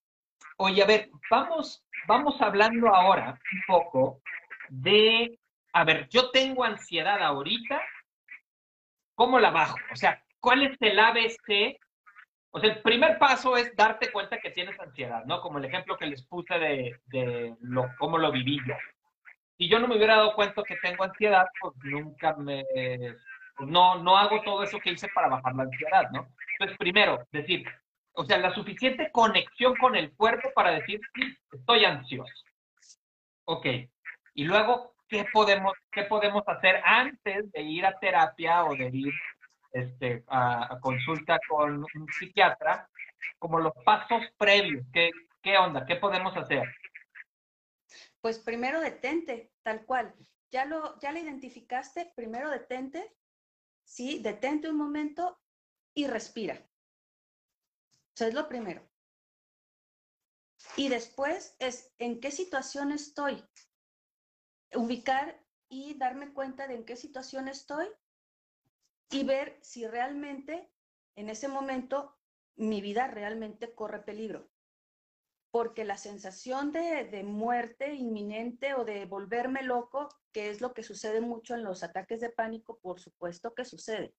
oye, a ver, vamos, vamos hablando ahora un poco de, a ver, yo tengo ansiedad ahorita ¿Cómo la bajo? O sea, ¿cuál es el ABC? O sea, el primer paso es darte cuenta que tienes ansiedad, ¿no? Como el ejemplo que les puse de, cómo lo viví yo. Si yo no me hubiera dado cuenta que tengo ansiedad, pues nunca me... No, no hago todo eso que hice para bajar la ansiedad, ¿no? Entonces, primero, decir, o sea, la suficiente conexión con el cuerpo para decir, estoy ansioso. Ok. Y luego, qué podemos, qué podemos hacer antes de ir a terapia o de ir este, a, consulta con un psiquiatra, como los pasos previos. ¿Qué, ¿Qué onda? ¿Qué podemos hacer? Pues primero detente, tal cual. Ya lo, ya lo identificaste, primero detente, sí, detente un momento y respira. Eso es lo primero. Y después es en qué situación estoy ubicar y darme cuenta de en qué situación estoy y ver si realmente en ese momento mi vida realmente corre peligro. Porque la sensación de, de, muerte inminente o de volverme loco, que es lo que sucede mucho en los ataques de pánico, por supuesto que sucede.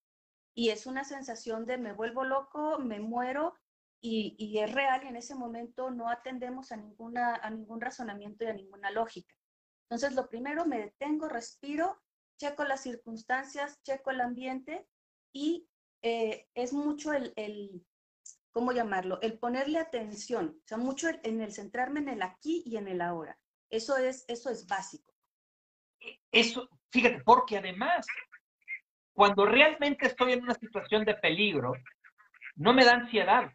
Y es una sensación de me vuelvo loco, me muero y, y es real y en ese momento no atendemos a, ninguna, a ningún razonamiento y a ninguna lógica. Entonces, lo primero, me detengo, respiro, checo las circunstancias, checo el ambiente y eh, es mucho el, el, ¿cómo llamarlo? El ponerle atención, o sea, mucho en el centrarme en el aquí y en el ahora. Eso es, eso es básico. Eso, fíjate, porque además, cuando realmente estoy en una situación de peligro, no me da ansiedad.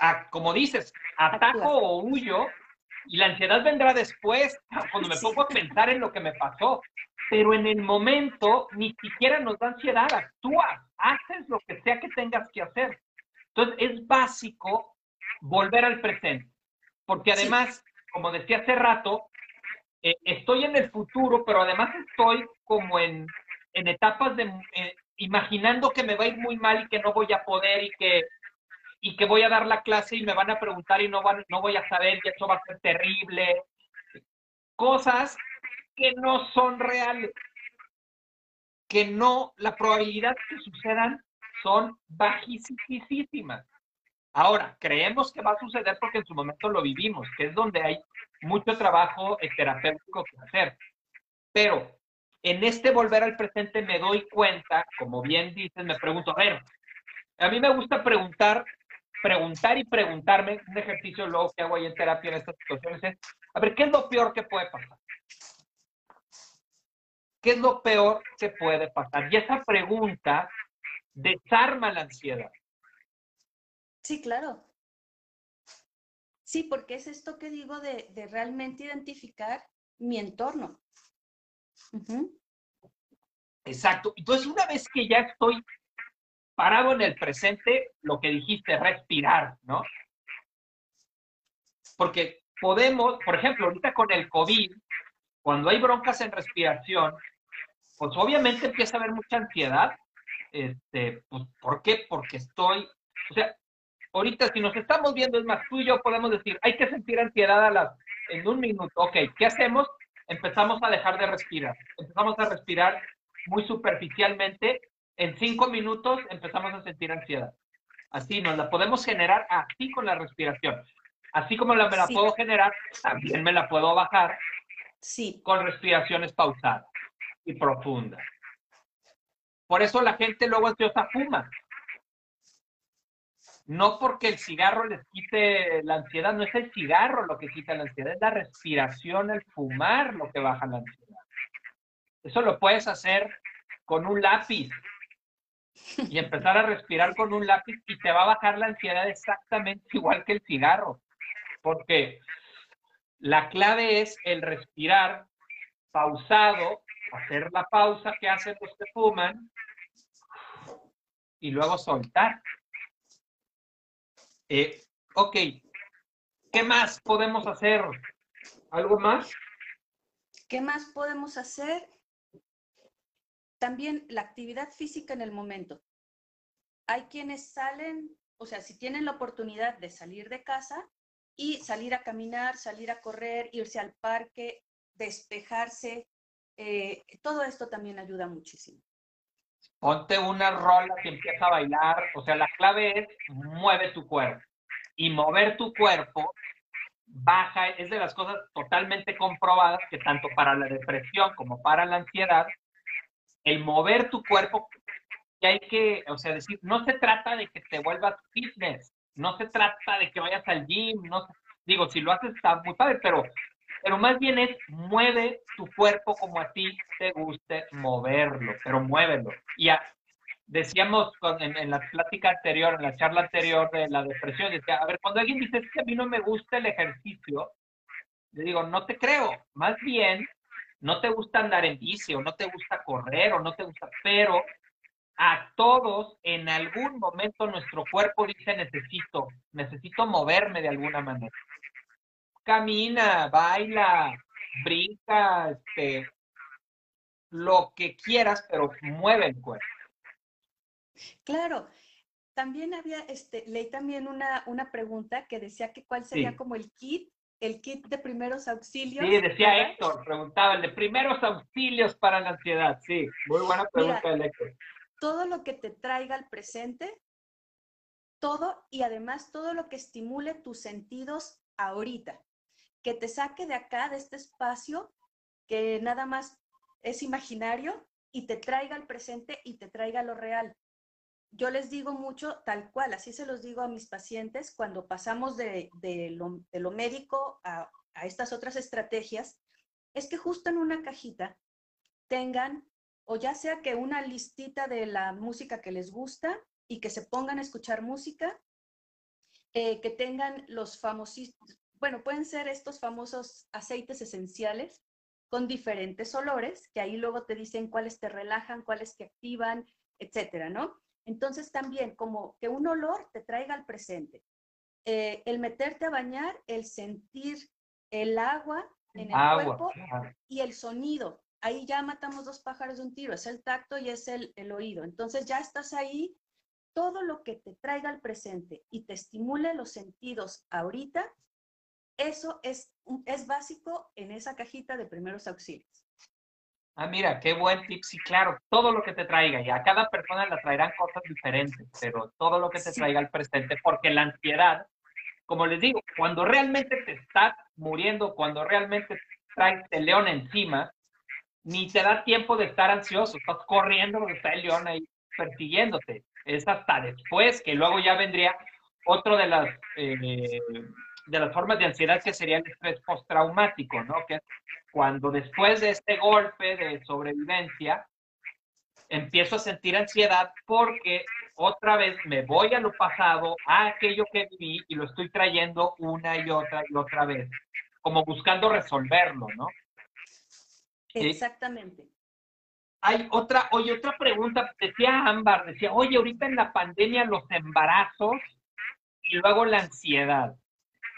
Ah, como dices, ataco o huyo y la ansiedad vendrá después, cuando me pongo a pensar en lo que me pasó. Pero en el momento ni siquiera nos da ansiedad, actúas, haces lo que sea que tengas que hacer. Entonces es básico volver al presente, porque además, como decía hace rato, eh, estoy en el futuro, pero además estoy como en, en etapas de, eh, imaginando que me va a ir muy mal y que no voy a poder y que y que voy a dar la clase y me van a preguntar y no, van, no voy a saber y eso va a ser terrible. Cosas que no son reales, que no, la probabilidad que sucedan son bajísimas. Ahora, creemos que va a suceder porque en su momento lo vivimos, que es donde hay mucho trabajo terapéutico que hacer. Pero en este volver al presente me doy cuenta, como bien dices, me pregunto, a ver, a mí me gusta preguntar preguntar y preguntarme, un ejercicio luego que hago ahí en terapia en estas situaciones es, a ver, ¿qué es lo peor que puede pasar? ¿Qué es lo peor que puede pasar? Y esa pregunta desarma la ansiedad. Sí, claro. Sí, porque es esto que digo de, realmente identificar mi entorno. Exacto. Entonces, una vez que ya estoy parado en el presente, lo que dijiste, respirar, ¿no? Porque podemos, por ejemplo, ahorita con el COVID, cuando hay broncas en respiración, pues obviamente empieza a haber mucha ansiedad. Este, pues, ¿por qué? Porque estoy, o sea, ahorita si nos estamos viendo, es más, tú y yo podemos decir, hay que sentir ansiedad las, en un minuto. Ok, ¿qué hacemos? Empezamos a dejar de respirar. Empezamos a respirar muy superficialmente. En cinco minutos empezamos a sentir ansiedad. Así nos la podemos generar así con la respiración. Así como la, me la puedo generar, también me la puedo bajar sí. con respiraciones pausadas y profundas. Por eso la gente luego ansiosa fuma. No porque el cigarro les quite la ansiedad, no es el cigarro lo que quita la ansiedad, es la respiración, el fumar lo que baja la ansiedad. Eso lo puedes hacer con un lápiz y empezar a respirar con un lápiz y te va a bajar la ansiedad exactamente igual que el cigarro. Porque la clave es el respirar pausado, hacer la pausa que hacen los que fuman y luego soltar. Eh, ok, ¿qué más podemos hacer? ¿Algo más? ¿Qué más podemos hacer? También la actividad física en el momento. Hay quienes salen, o sea, si tienen la oportunidad de salir de casa y salir a caminar, salir a correr, irse al parque, despejarse, eh, todo esto también ayuda muchísimo. Ponte una rola que empieza a bailar, o sea, la clave es mueve tu cuerpo. Y mover tu cuerpo baja, es de las cosas totalmente comprobadas que tanto para la depresión como para la ansiedad, el mover tu cuerpo, que hay que, o sea, decir, no se trata de que te vuelvas fitness, no se trata de que vayas al gym, no digo, si lo haces está muy pero pero más bien es mueve tu cuerpo como a ti te guste moverlo, pero muévelo. Y decíamos en, la plática anterior, en la charla anterior de la depresión, decía, a ver, cuando alguien dice que a mí no me gusta el ejercicio, le digo, no te creo, más bien no te gusta andar en bici o no te gusta correr o no te gusta, pero a todos en algún momento nuestro cuerpo dice necesito, necesito moverme de alguna manera camina, baila, brinca, este, lo que quieras, pero mueve el cuerpo. Claro. También había, este, leí también una, una pregunta que decía que cuál sería como el kit, el kit de primeros auxilios. Sí, decía Héctor, preguntaba, el de primeros auxilios para la ansiedad. Sí, muy buena pregunta Héctor. Todo lo que te traiga al presente, todo y además todo lo que estimule tus sentidos ahorita que te saque de acá, de este espacio que nada más es imaginario y te traiga al presente y te traiga lo real. Yo les digo mucho tal cual, así se los digo a mis pacientes cuando pasamos de, lo, médico a, a estas otras estrategias, es que justo en una cajita tengan, o ya sea que una listita de la música que les gusta y que se pongan a escuchar música, eh, que tengan los famosísimos, bueno, pueden ser estos famosos aceites esenciales con diferentes olores, que ahí luego te dicen cuáles te relajan, cuáles te activan, etcétera, ¿no? Entonces también como que un olor te traiga al presente. Eh, el meterte a bañar, el sentir el agua en el cuerpo y el sonido. Ahí ya matamos dos pájaros de un tiro, es el tacto y es el, el oído. Entonces ya estás ahí, todo lo que te traiga al presente y te estimule los sentidos ahorita, eso es, es básico en esa cajita de primeros auxilios. Ah, mira, qué buen tip. Sí, claro, todo lo que te traiga, y a cada persona le traerán cosas diferentes, pero todo lo que te traiga al presente, porque la ansiedad, como les digo, cuando realmente te estás muriendo, cuando realmente traes el león encima, ni te da tiempo de estar ansioso, estás corriendo porque está el león ahí persiguiéndote. Es hasta después que luego ya vendría otro de las eh, de las formas de ansiedad que sería el estrés postraumático, ¿no? Que cuando después de este golpe de sobrevivencia, empiezo a sentir ansiedad porque otra vez me voy a lo pasado, a aquello que viví y lo estoy trayendo una y otra y otra vez, como buscando resolverlo, ¿no? Exactamente. Hay otra, oye, otra pregunta, decía Ámbar, decía, oye, ahorita en la pandemia los embarazos y luego la ansiedad.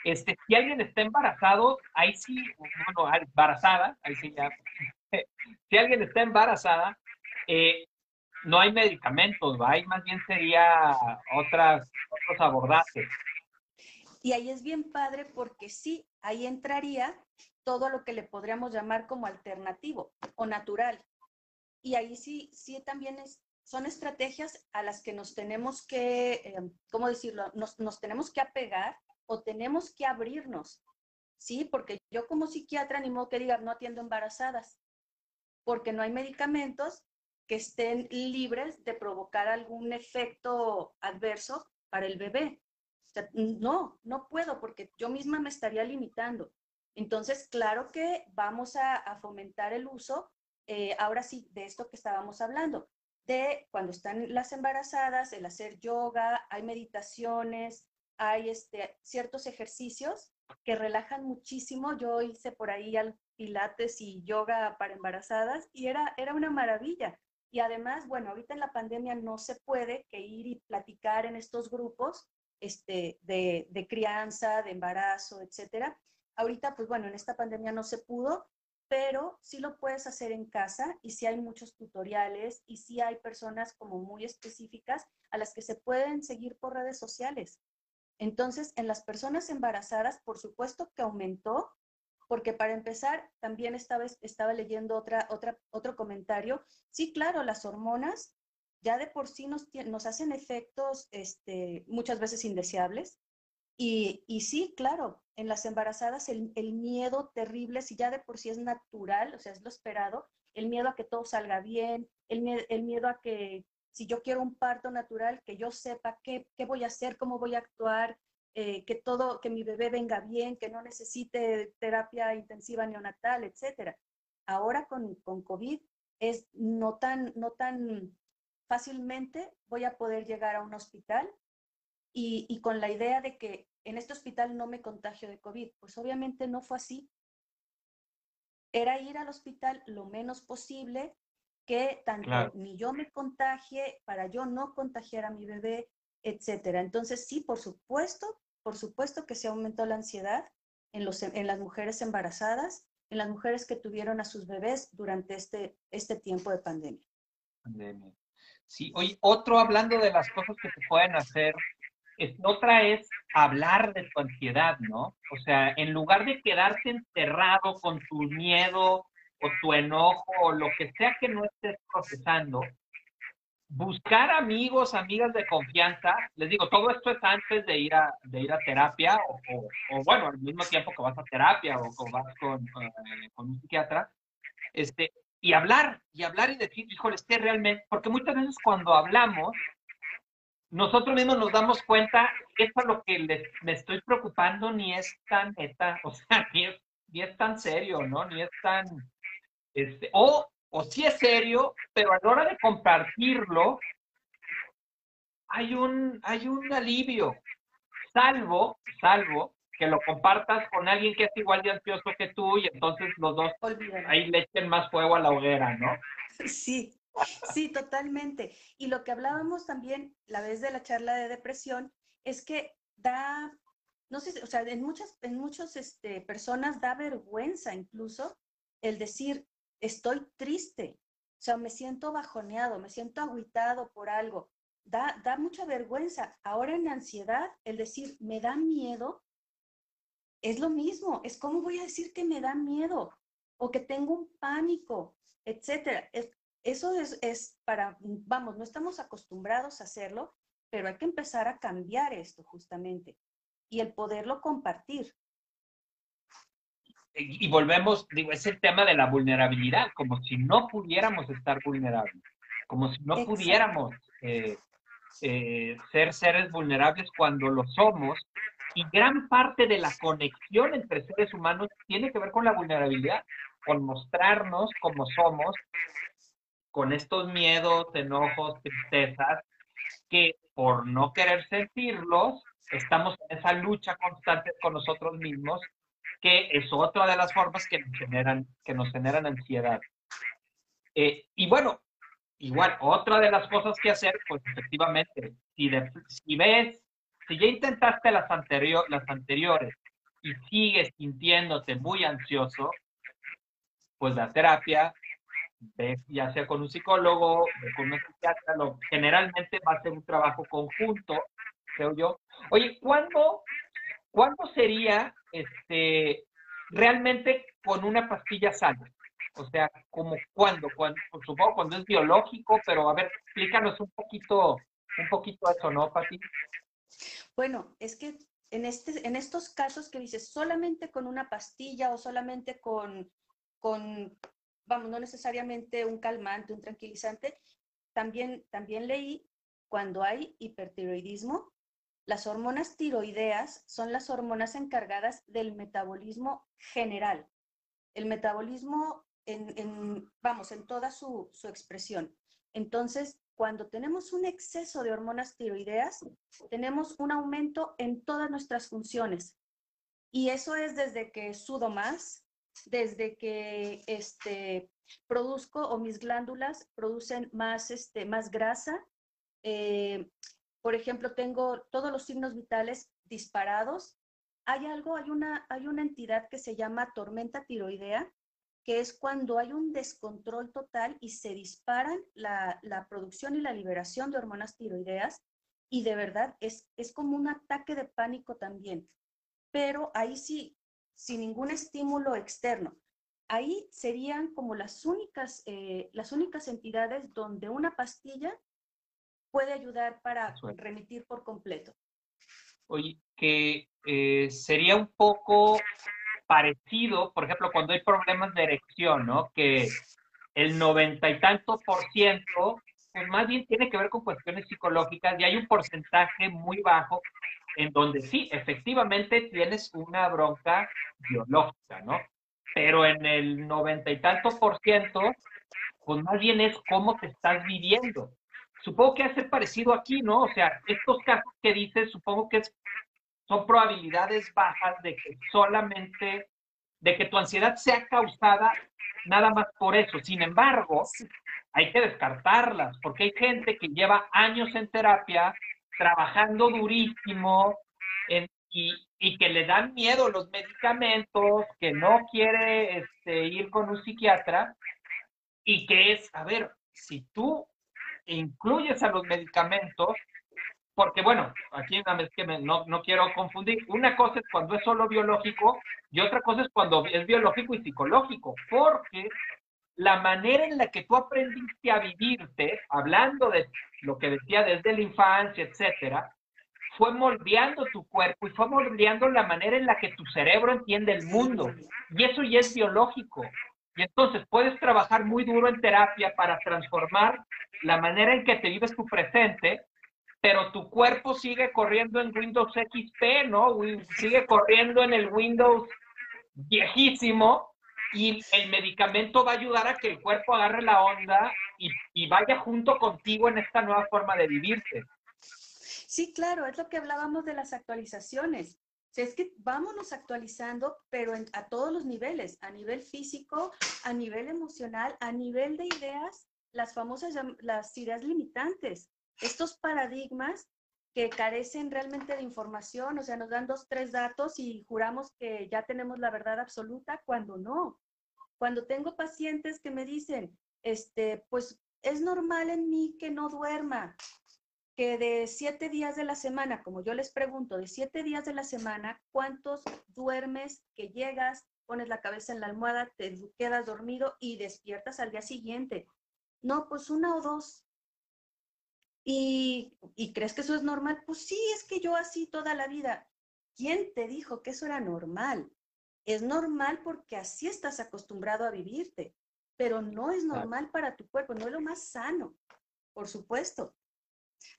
Este, si alguien está embarazado, ahí sí, bueno, embarazada, ahí sí ya. si alguien está embarazada, eh, no hay medicamentos, ¿va? ahí más bien sería otras, otros abordajes. Y ahí es bien padre porque sí, ahí entraría todo lo que le podríamos llamar como alternativo o natural. Y ahí sí, sí también es, son estrategias a las que nos tenemos que, eh, ¿cómo decirlo? Nos, nos tenemos que apegar o tenemos que abrirnos, ¿sí? Porque yo como psiquiatra ni modo que diga, no atiendo embarazadas, porque no hay medicamentos que estén libres de provocar algún efecto adverso para el bebé. no, no puedo porque yo misma me estaría limitando. Entonces, claro que vamos a, fomentar el uso, eh, ahora sí, de esto que estábamos hablando, de cuando están las embarazadas, el hacer yoga, hay meditaciones, hay este, ciertos ejercicios que relajan muchísimo. Yo hice por ahí al pilates y yoga para embarazadas y era, era una maravilla. Y además, bueno, ahorita en la pandemia no se puede que ir y platicar en estos grupos este, de, de crianza, de embarazo, etcétera. Ahorita, pues bueno, en esta pandemia no se pudo, pero sí lo puedes hacer en casa y sí hay muchos tutoriales y sí hay personas como muy específicas a las que se pueden seguir por redes sociales. Entonces, en las personas embarazadas, por supuesto que aumentó, porque para empezar, también estaba, estaba leyendo otra, otra, otro comentario. Sí, claro, las hormonas ya de por sí nos, hacen efectos este, muchas veces indeseables. Y, y, sí, claro, en las embarazadas el, el, miedo terrible, si ya de por sí es natural, o sea, es lo esperado, el miedo a que todo salga bien, el, el miedo a que si yo quiero un parto natural, que yo sepa qué, qué voy a hacer, cómo voy a actuar, eh, que todo, que mi bebé venga bien, que no necesite terapia intensiva neonatal, etcétera. Ahora con, con COVID es no tan, no tan fácilmente voy a poder llegar a un hospital y, y, con la idea de que en este hospital no me contagio de COVID. Pues obviamente no fue así. Era ir al hospital lo menos posible, que tanto ni yo me contagie, para yo no contagiar a mi bebé, etcétera. Entonces, sí, por supuesto, por supuesto que se aumentó la ansiedad en, los, en las mujeres embarazadas, en las mujeres que tuvieron a sus bebés durante este, este tiempo de pandemia. Pandemia. Sí, oye, otro hablando de las cosas que se pueden hacer, es, otra es hablar de tu ansiedad, ¿no? O sea, en lugar de quedarte encerrado con tu miedo, o tu enojo o lo que sea que no estés procesando, buscar amigos, amigas de confianza, les digo, todo esto es antes de ir a, de ir a terapia o, bueno, al mismo tiempo que vas a terapia o, o vas con, eh, con, un psiquiatra, este, y hablar, y hablar y decir, híjole, es que realmente, porque muchas veces cuando hablamos, nosotros mismos nos damos cuenta esto es lo que les, me estoy preocupando ni es tan neta, o sea, ni es, ni es tan serio, ¿no? Ni es tan, este, o, o sí es serio, pero a la hora de compartirlo, hay un, hay un alivio, salvo, salvo que lo compartas con alguien que es igual de ansioso que tú y entonces los dos ahí le echen más fuego a la hoguera, ¿no? Sí, sí, totalmente. Y lo que hablábamos también la vez de la charla de depresión es que da, no sé, o sea, en muchas, en muchas este, personas da vergüenza incluso el decir, estoy triste, o sea, me siento bajoneado, me siento agüitado por algo. Da, da mucha vergüenza. Ahora en ansiedad, el decir, me da miedo, es lo mismo. Es como voy a decir que me da miedo o que tengo un pánico, etcétera. eso es, es para, vamos, no estamos acostumbrados a hacerlo, pero hay que empezar a cambiar esto justamente y el poderlo compartir y volvemos, digo, es el tema de la vulnerabilidad, como si no pudiéramos estar vulnerables, como si no pudiéramos eh, eh, ser seres vulnerables cuando lo somos. Y gran parte de la conexión entre seres humanos tiene que ver con la vulnerabilidad, con mostrarnos como somos, con estos miedos, enojos, tristezas, que por no querer sentirlos, estamos en esa lucha constante con nosotros mismos que es otra de las formas que nos generan, que nos generan ansiedad. Eh, y bueno, igual, otra de las cosas que hacer, pues efectivamente, si, ves, si ya intentaste las, anterior, las anteriores y sigues sintiéndote muy ansioso, pues la terapia, ve ya sea con un psicólogo, con un psiquiatra, generalmente va a ser un trabajo conjunto, creo yo. Oye, ¿cuándo, ¿cuándo sería este, realmente con una pastilla sana? O sea, como cuándo, cuando, pues, supongo cuando es biológico, pero a ver, explícanos un poquito, un poquito eso, ¿no, Pati? Bueno, es que en, este, en estos casos que dices solamente con una pastilla o solamente con, con, vamos, no necesariamente un calmante, un tranquilizante, también, también leí cuando hay hipertiroidismo, las hormonas tiroideas son las hormonas encargadas del metabolismo general. El metabolismo en, vamos, en toda su, su expresión. Entonces, cuando tenemos un exceso de hormonas tiroideas, tenemos un aumento en todas nuestras funciones. Y eso es desde que sudo más, desde que este, produzco o mis glándulas producen más, este, más grasa. Eh, por ejemplo, tengo todos los signos vitales disparados. Hay algo, hay una, hay una entidad que se llama tormenta tiroidea, que es cuando hay un descontrol total y se disparan la, producción y la liberación de hormonas tiroideas y de verdad es, es como un ataque de pánico también. Pero ahí sí, sin ningún estímulo externo. Ahí serían como las únicas, eh, las únicas entidades donde una pastilla puede ayudar para remitir por completo. Oye, que eh, sería un poco parecido, por ejemplo, cuando hay problemas de erección, ¿no? Que el noventa y tanto por ciento, pues más bien tiene que ver con cuestiones psicológicas y hay un porcentaje muy bajo en donde sí, efectivamente tienes una bronca biológica, ¿no? Pero en el noventa y tanto por ciento, pues más bien es cómo te estás viviendo. Supongo que hace parecido aquí, ¿no? O sea, estos casos que dices, supongo que es son probabilidades bajas de que solamente, de que tu ansiedad sea causada nada más por eso. Sin embargo, hay que descartarlas, porque hay gente que lleva años en terapia, trabajando durísimo, y, y, que le dan miedo los medicamentos, que no quiere este, ir con un psiquiatra, y que es, a ver, si tú incluyes a los medicamentos, porque bueno, aquí no, no quiero confundir. Una cosa es cuando es solo biológico y otra cosa es cuando es biológico y psicológico, porque la manera en la que tú aprendiste a vivirte, hablando de lo que decía desde la infancia, etcétera, fue moldeando tu cuerpo y fue moldeando la manera en la que tu cerebro entiende el mundo. Y eso ya es biológico. Y entonces puedes trabajar muy duro en terapia para transformar la manera en que te vives tu presente pero tu cuerpo sigue corriendo en Windows XP, ¿no? Sigue corriendo en el Windows viejísimo y el medicamento va a ayudar a que el cuerpo agarre la onda y, vaya junto contigo en esta nueva forma de vivirse. Sí, claro, es lo que hablábamos de las actualizaciones. Es que vámonos actualizando, pero a todos los niveles, a nivel físico, a nivel emocional, a nivel de ideas, las famosas, las ideas limitantes estos paradigmas que carecen realmente de información, o sea, nos dan dos, tres datos y juramos que ya tenemos la verdad absoluta cuando no. Cuando tengo pacientes que me dicen, este, pues es normal en mí que no duerma, que de siete días de la semana, como yo les pregunto, de siete días de la semana, ¿cuántos duermes que llegas, pones la cabeza en la almohada, te quedas dormido y despiertas al día siguiente? No, pues una o dos. ¿Y, crees que eso es normal? Pues sí, es que yo así toda la vida. ¿Quién te dijo que eso era normal? Es normal porque así estás acostumbrado a vivirte, pero no es normal para tu cuerpo, no es lo más sano, por supuesto.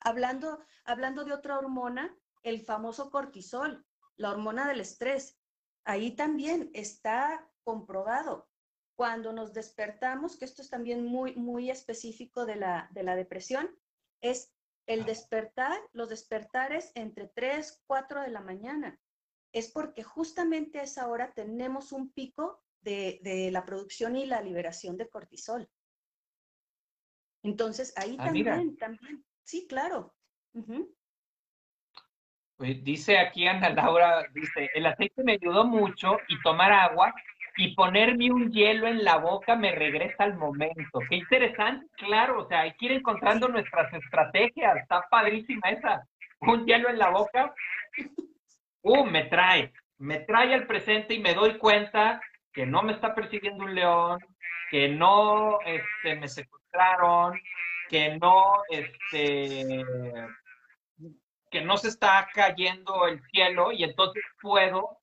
Hablando, hablando de otra hormona, el famoso cortisol, la hormona del estrés, ahí también está comprobado. Cuando nos despertamos, que esto es también muy, muy específico de la, de la depresión, es el despertar, los despertares entre 3, 4 de la mañana. Es porque justamente a esa hora tenemos un pico de, la producción y la liberación de cortisol. Entonces, ahí ah, también, también. Sí, claro. Pues dice aquí Ana Laura, dice, el aceite me ayudó mucho y tomar agua y ponerme un hielo en la boca me regresa al momento. Qué interesante, claro, o sea, hay que ir encontrando nuestras estrategias, está padrísima esa. Un hielo en la boca, uh, me trae, me trae al presente y me doy cuenta que no me está persiguiendo un león, que no este, me secuestraron, que no, este, que no se está cayendo el cielo y entonces puedo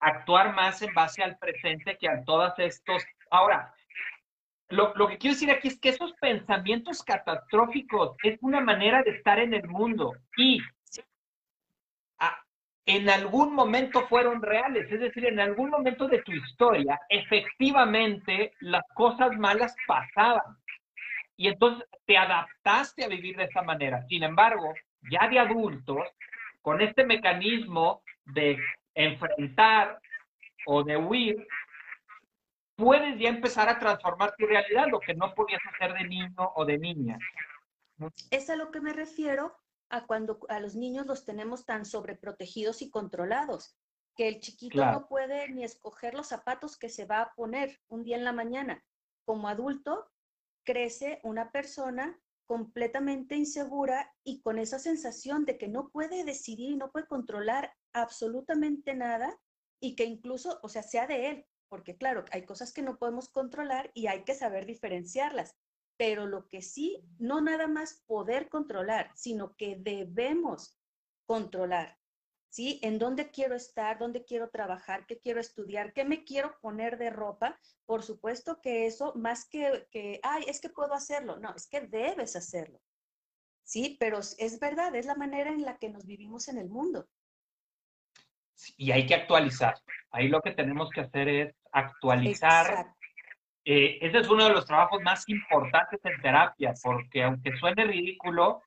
actuar más en base al presente que a todos estos. Ahora, lo, que quiero decir aquí es que esos pensamientos catastróficos es una manera de estar en el mundo y en algún momento fueron reales, es decir, en algún momento de tu historia, efectivamente las cosas malas pasaban. Y entonces te adaptaste a vivir de esa manera. Sin embargo, ya de adultos, con este mecanismo de enfrentar o de huir, puedes ya empezar a transformar tu realidad, lo que no podías hacer de niño o de niña. Es a lo que me refiero a cuando a los niños los tenemos tan sobreprotegidos y controlados, que el chiquito no puede ni escoger los zapatos que se va a poner un día en la mañana. Como adulto, crece una persona completamente insegura y con esa sensación de que no puede decidir y no puede controlar absolutamente nada y que incluso, o sea, sea de él, porque claro, hay cosas que no podemos controlar y hay que saber diferenciarlas, pero lo que sí, no nada más poder controlar, sino que debemos controlar, ¿sí? En dónde quiero estar, dónde quiero trabajar, qué quiero estudiar, qué me quiero poner de ropa. Por supuesto que eso, más que, que ay, es que puedo hacerlo, no, es que debes hacerlo, ¿sí? Pero es verdad, es la manera en la que nos vivimos en el mundo y hay que actualizar. Ahí lo que tenemos que hacer es actualizar. Eh, ese es uno de los trabajos más importantes en terapia, porque aunque suene ridículo,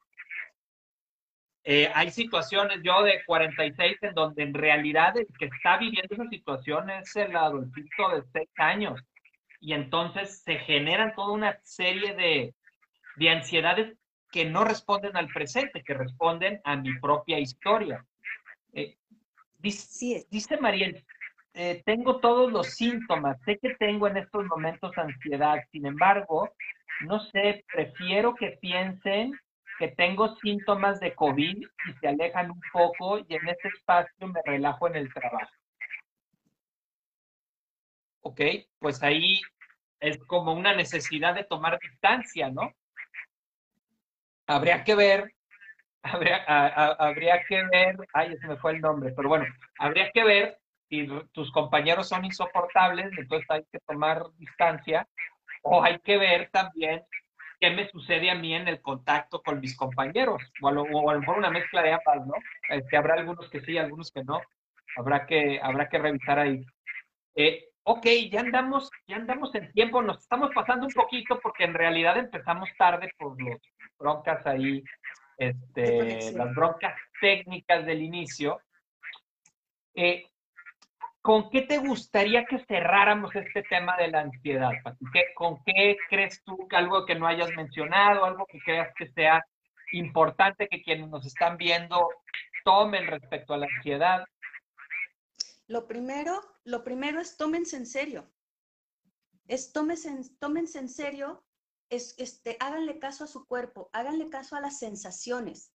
eh, hay situaciones, yo de 46, en donde en realidad el que está viviendo esa situación es el adultito de 6 años. Y entonces se generan toda una serie de, de ansiedades que no responden al presente, que responden a mi propia historia. Eh, Dice, dice Mariel, eh, tengo todos los síntomas, sé que tengo en estos momentos ansiedad, sin embargo, no sé, prefiero que piensen que tengo síntomas de COVID y se alejan un poco y en este espacio me relajo en el trabajo. Ok, pues ahí es como una necesidad de tomar distancia, ¿no? Habría que ver habría, habría que ver, ay, ese me fue el nombre, pero bueno, habría que ver si tus compañeros son insoportables, entonces hay que tomar distancia, o hay que ver también qué me sucede a mí en el contacto con mis compañeros, o a lo, mejor una mezcla de ambas, ¿no? Este, habrá algunos que sí, algunos que no, habrá que, habrá que revisar ahí. Eh, ok, ya andamos, ya andamos en tiempo, nos estamos pasando un poquito porque en realidad empezamos tarde por los broncas ahí este, las broncas técnicas del inicio. Eh, ¿Con qué te gustaría que cerráramos este tema de la ansiedad, ¿Con qué crees tú que algo que no hayas mencionado, algo que creas que sea importante que quienes nos están viendo tomen respecto a la ansiedad? Lo primero, lo primero es tómense en serio. Es tómense, tómense en serio es, este, háganle caso a su cuerpo, háganle caso a las sensaciones.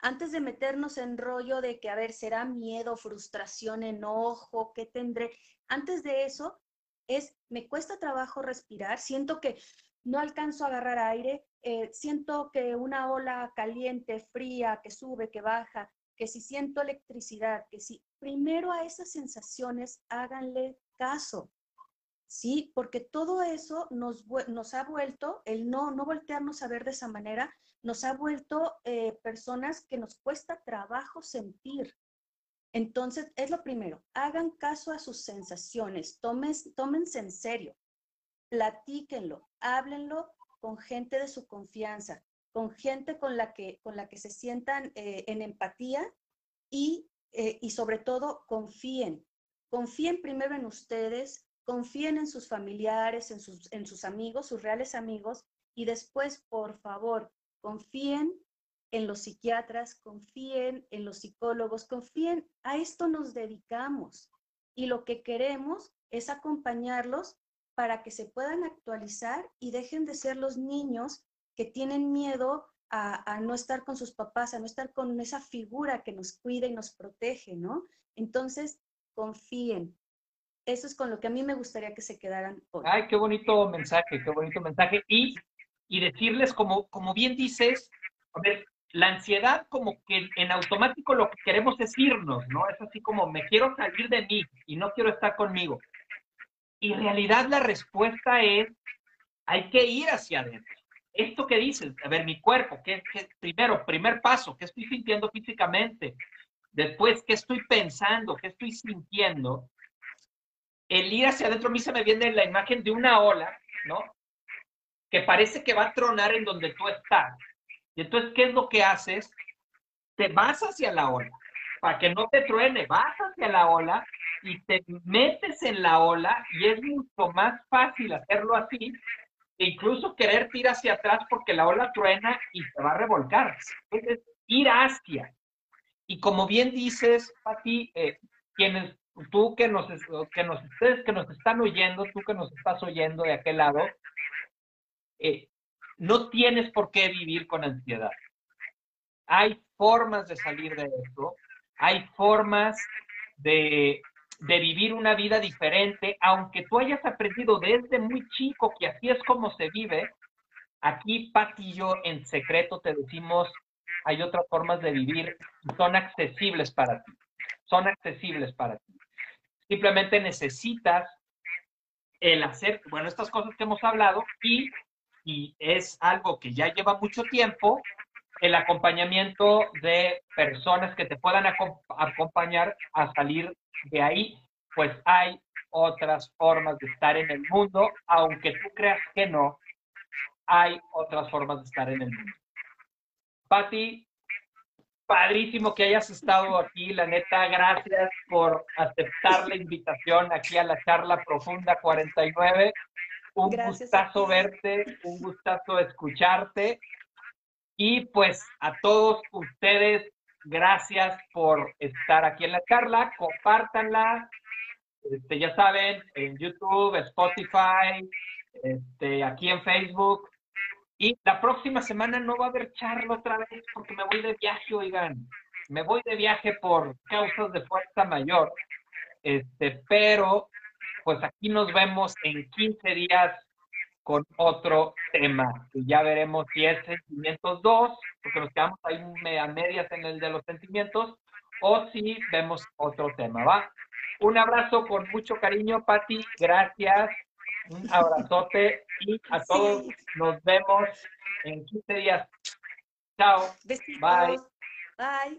Antes de meternos en rollo de que, a ver, será miedo, frustración, enojo, ¿qué tendré? Antes de eso, es, me cuesta trabajo respirar, siento que no alcanzo a agarrar aire, eh, siento que una ola caliente, fría, que sube, que baja, que si siento electricidad, que si primero a esas sensaciones háganle caso. ¿Sí? Porque todo eso nos, ha vuelto, el no, no voltearnos a ver de esa manera, nos ha vuelto eh, personas que nos cuesta trabajo sentir. Entonces, es lo primero, hagan caso a sus sensaciones, tómense en serio, platíquenlo, háblenlo con gente de su confianza, con gente con la que, con la que se sientan eh, en empatía y, eh, y sobre todo confíen. Confíen primero en ustedes, confíen en sus familiares, en sus, en sus amigos, sus reales amigos, y después, por favor, confíen en los psiquiatras, confíen en los psicólogos, confíen, a esto nos dedicamos. Y lo que queremos es acompañarlos para que se puedan actualizar y dejen de ser los niños que tienen miedo a, no estar con sus papás, a no estar con esa figura que nos cuida y nos protege, ¿no? Entonces, confíen. Eso es con lo que a mí me gustaría que se quedaran hoy. Ay, qué bonito mensaje, qué bonito mensaje. Y, y decirles, como, como bien dices, ver, la ansiedad como que en automático lo que queremos es irnos, ¿no? Es así como me quiero salir de mí y no quiero estar conmigo. Y en realidad la respuesta es, hay que ir hacia adentro. Esto que dices, a ver, mi cuerpo, ¿qué, primero, primer paso, ¿qué estoy sintiendo físicamente? Después, ¿qué estoy pensando? ¿Qué estoy sintiendo? El ir hacia adentro, a mí se me viene la imagen de una ola, ¿no? Que parece que va a tronar en donde tú estás y entonces, ¿qué es lo que haces? Te vas hacia la ola, para que no te truene, vas hacia la ola y te metes en la ola y es mucho más fácil hacerlo así que incluso querer ir hacia atrás porque la ola truena y te va a revolcar. Entonces, ir hacia. Y como bien dices, Pati, eh, quienes, tú que nos, que nos, que nos están oyendo, tú que nos estás oyendo de aquel lado, eh, no tienes por qué vivir con ansiedad. Hay formas de salir de esto, hay formas de, vivir una vida diferente, aunque tú hayas aprendido desde muy chico que así es como se vive. Aquí, Pati y yo, en secreto te decimos, hay otras formas de vivir son accesibles para ti. Son accesibles para ti. Simplemente necesitas el hacer, bueno, estas cosas que hemos hablado y y es algo que ya lleva mucho tiempo, el acompañamiento de personas que te puedan acompañar a salir de ahí, pues hay otras formas de estar en el mundo, aunque tú creas que no, hay otras formas de estar en el mundo. Patti, padrísimo que hayas estado aquí, la neta, gracias por aceptar la invitación aquí a la charla profunda 49. Un gustazo verte, un gustazo escucharte. Y pues a todos ustedes, gracias por estar aquí en la charla. Compártanla. Este, ya saben, en YouTube, Spotify, este, aquí en Facebook. Y la próxima semana no va a haber charla otra vez porque me voy de viaje, oigan. Me voy de viaje por causas de fuerza mayor. Este, pero pues aquí nos vemos en 15 días con otro tema. Y ya veremos si es sentimientos 2, porque nos quedamos ahí a medias en el de los sentimientos, o si vemos otro tema, ¿va? Un abrazo con mucho cariño, Patti. Gracias. Un abrazote y a todos nos vemos en 15 días. Chao. Bye. Bye.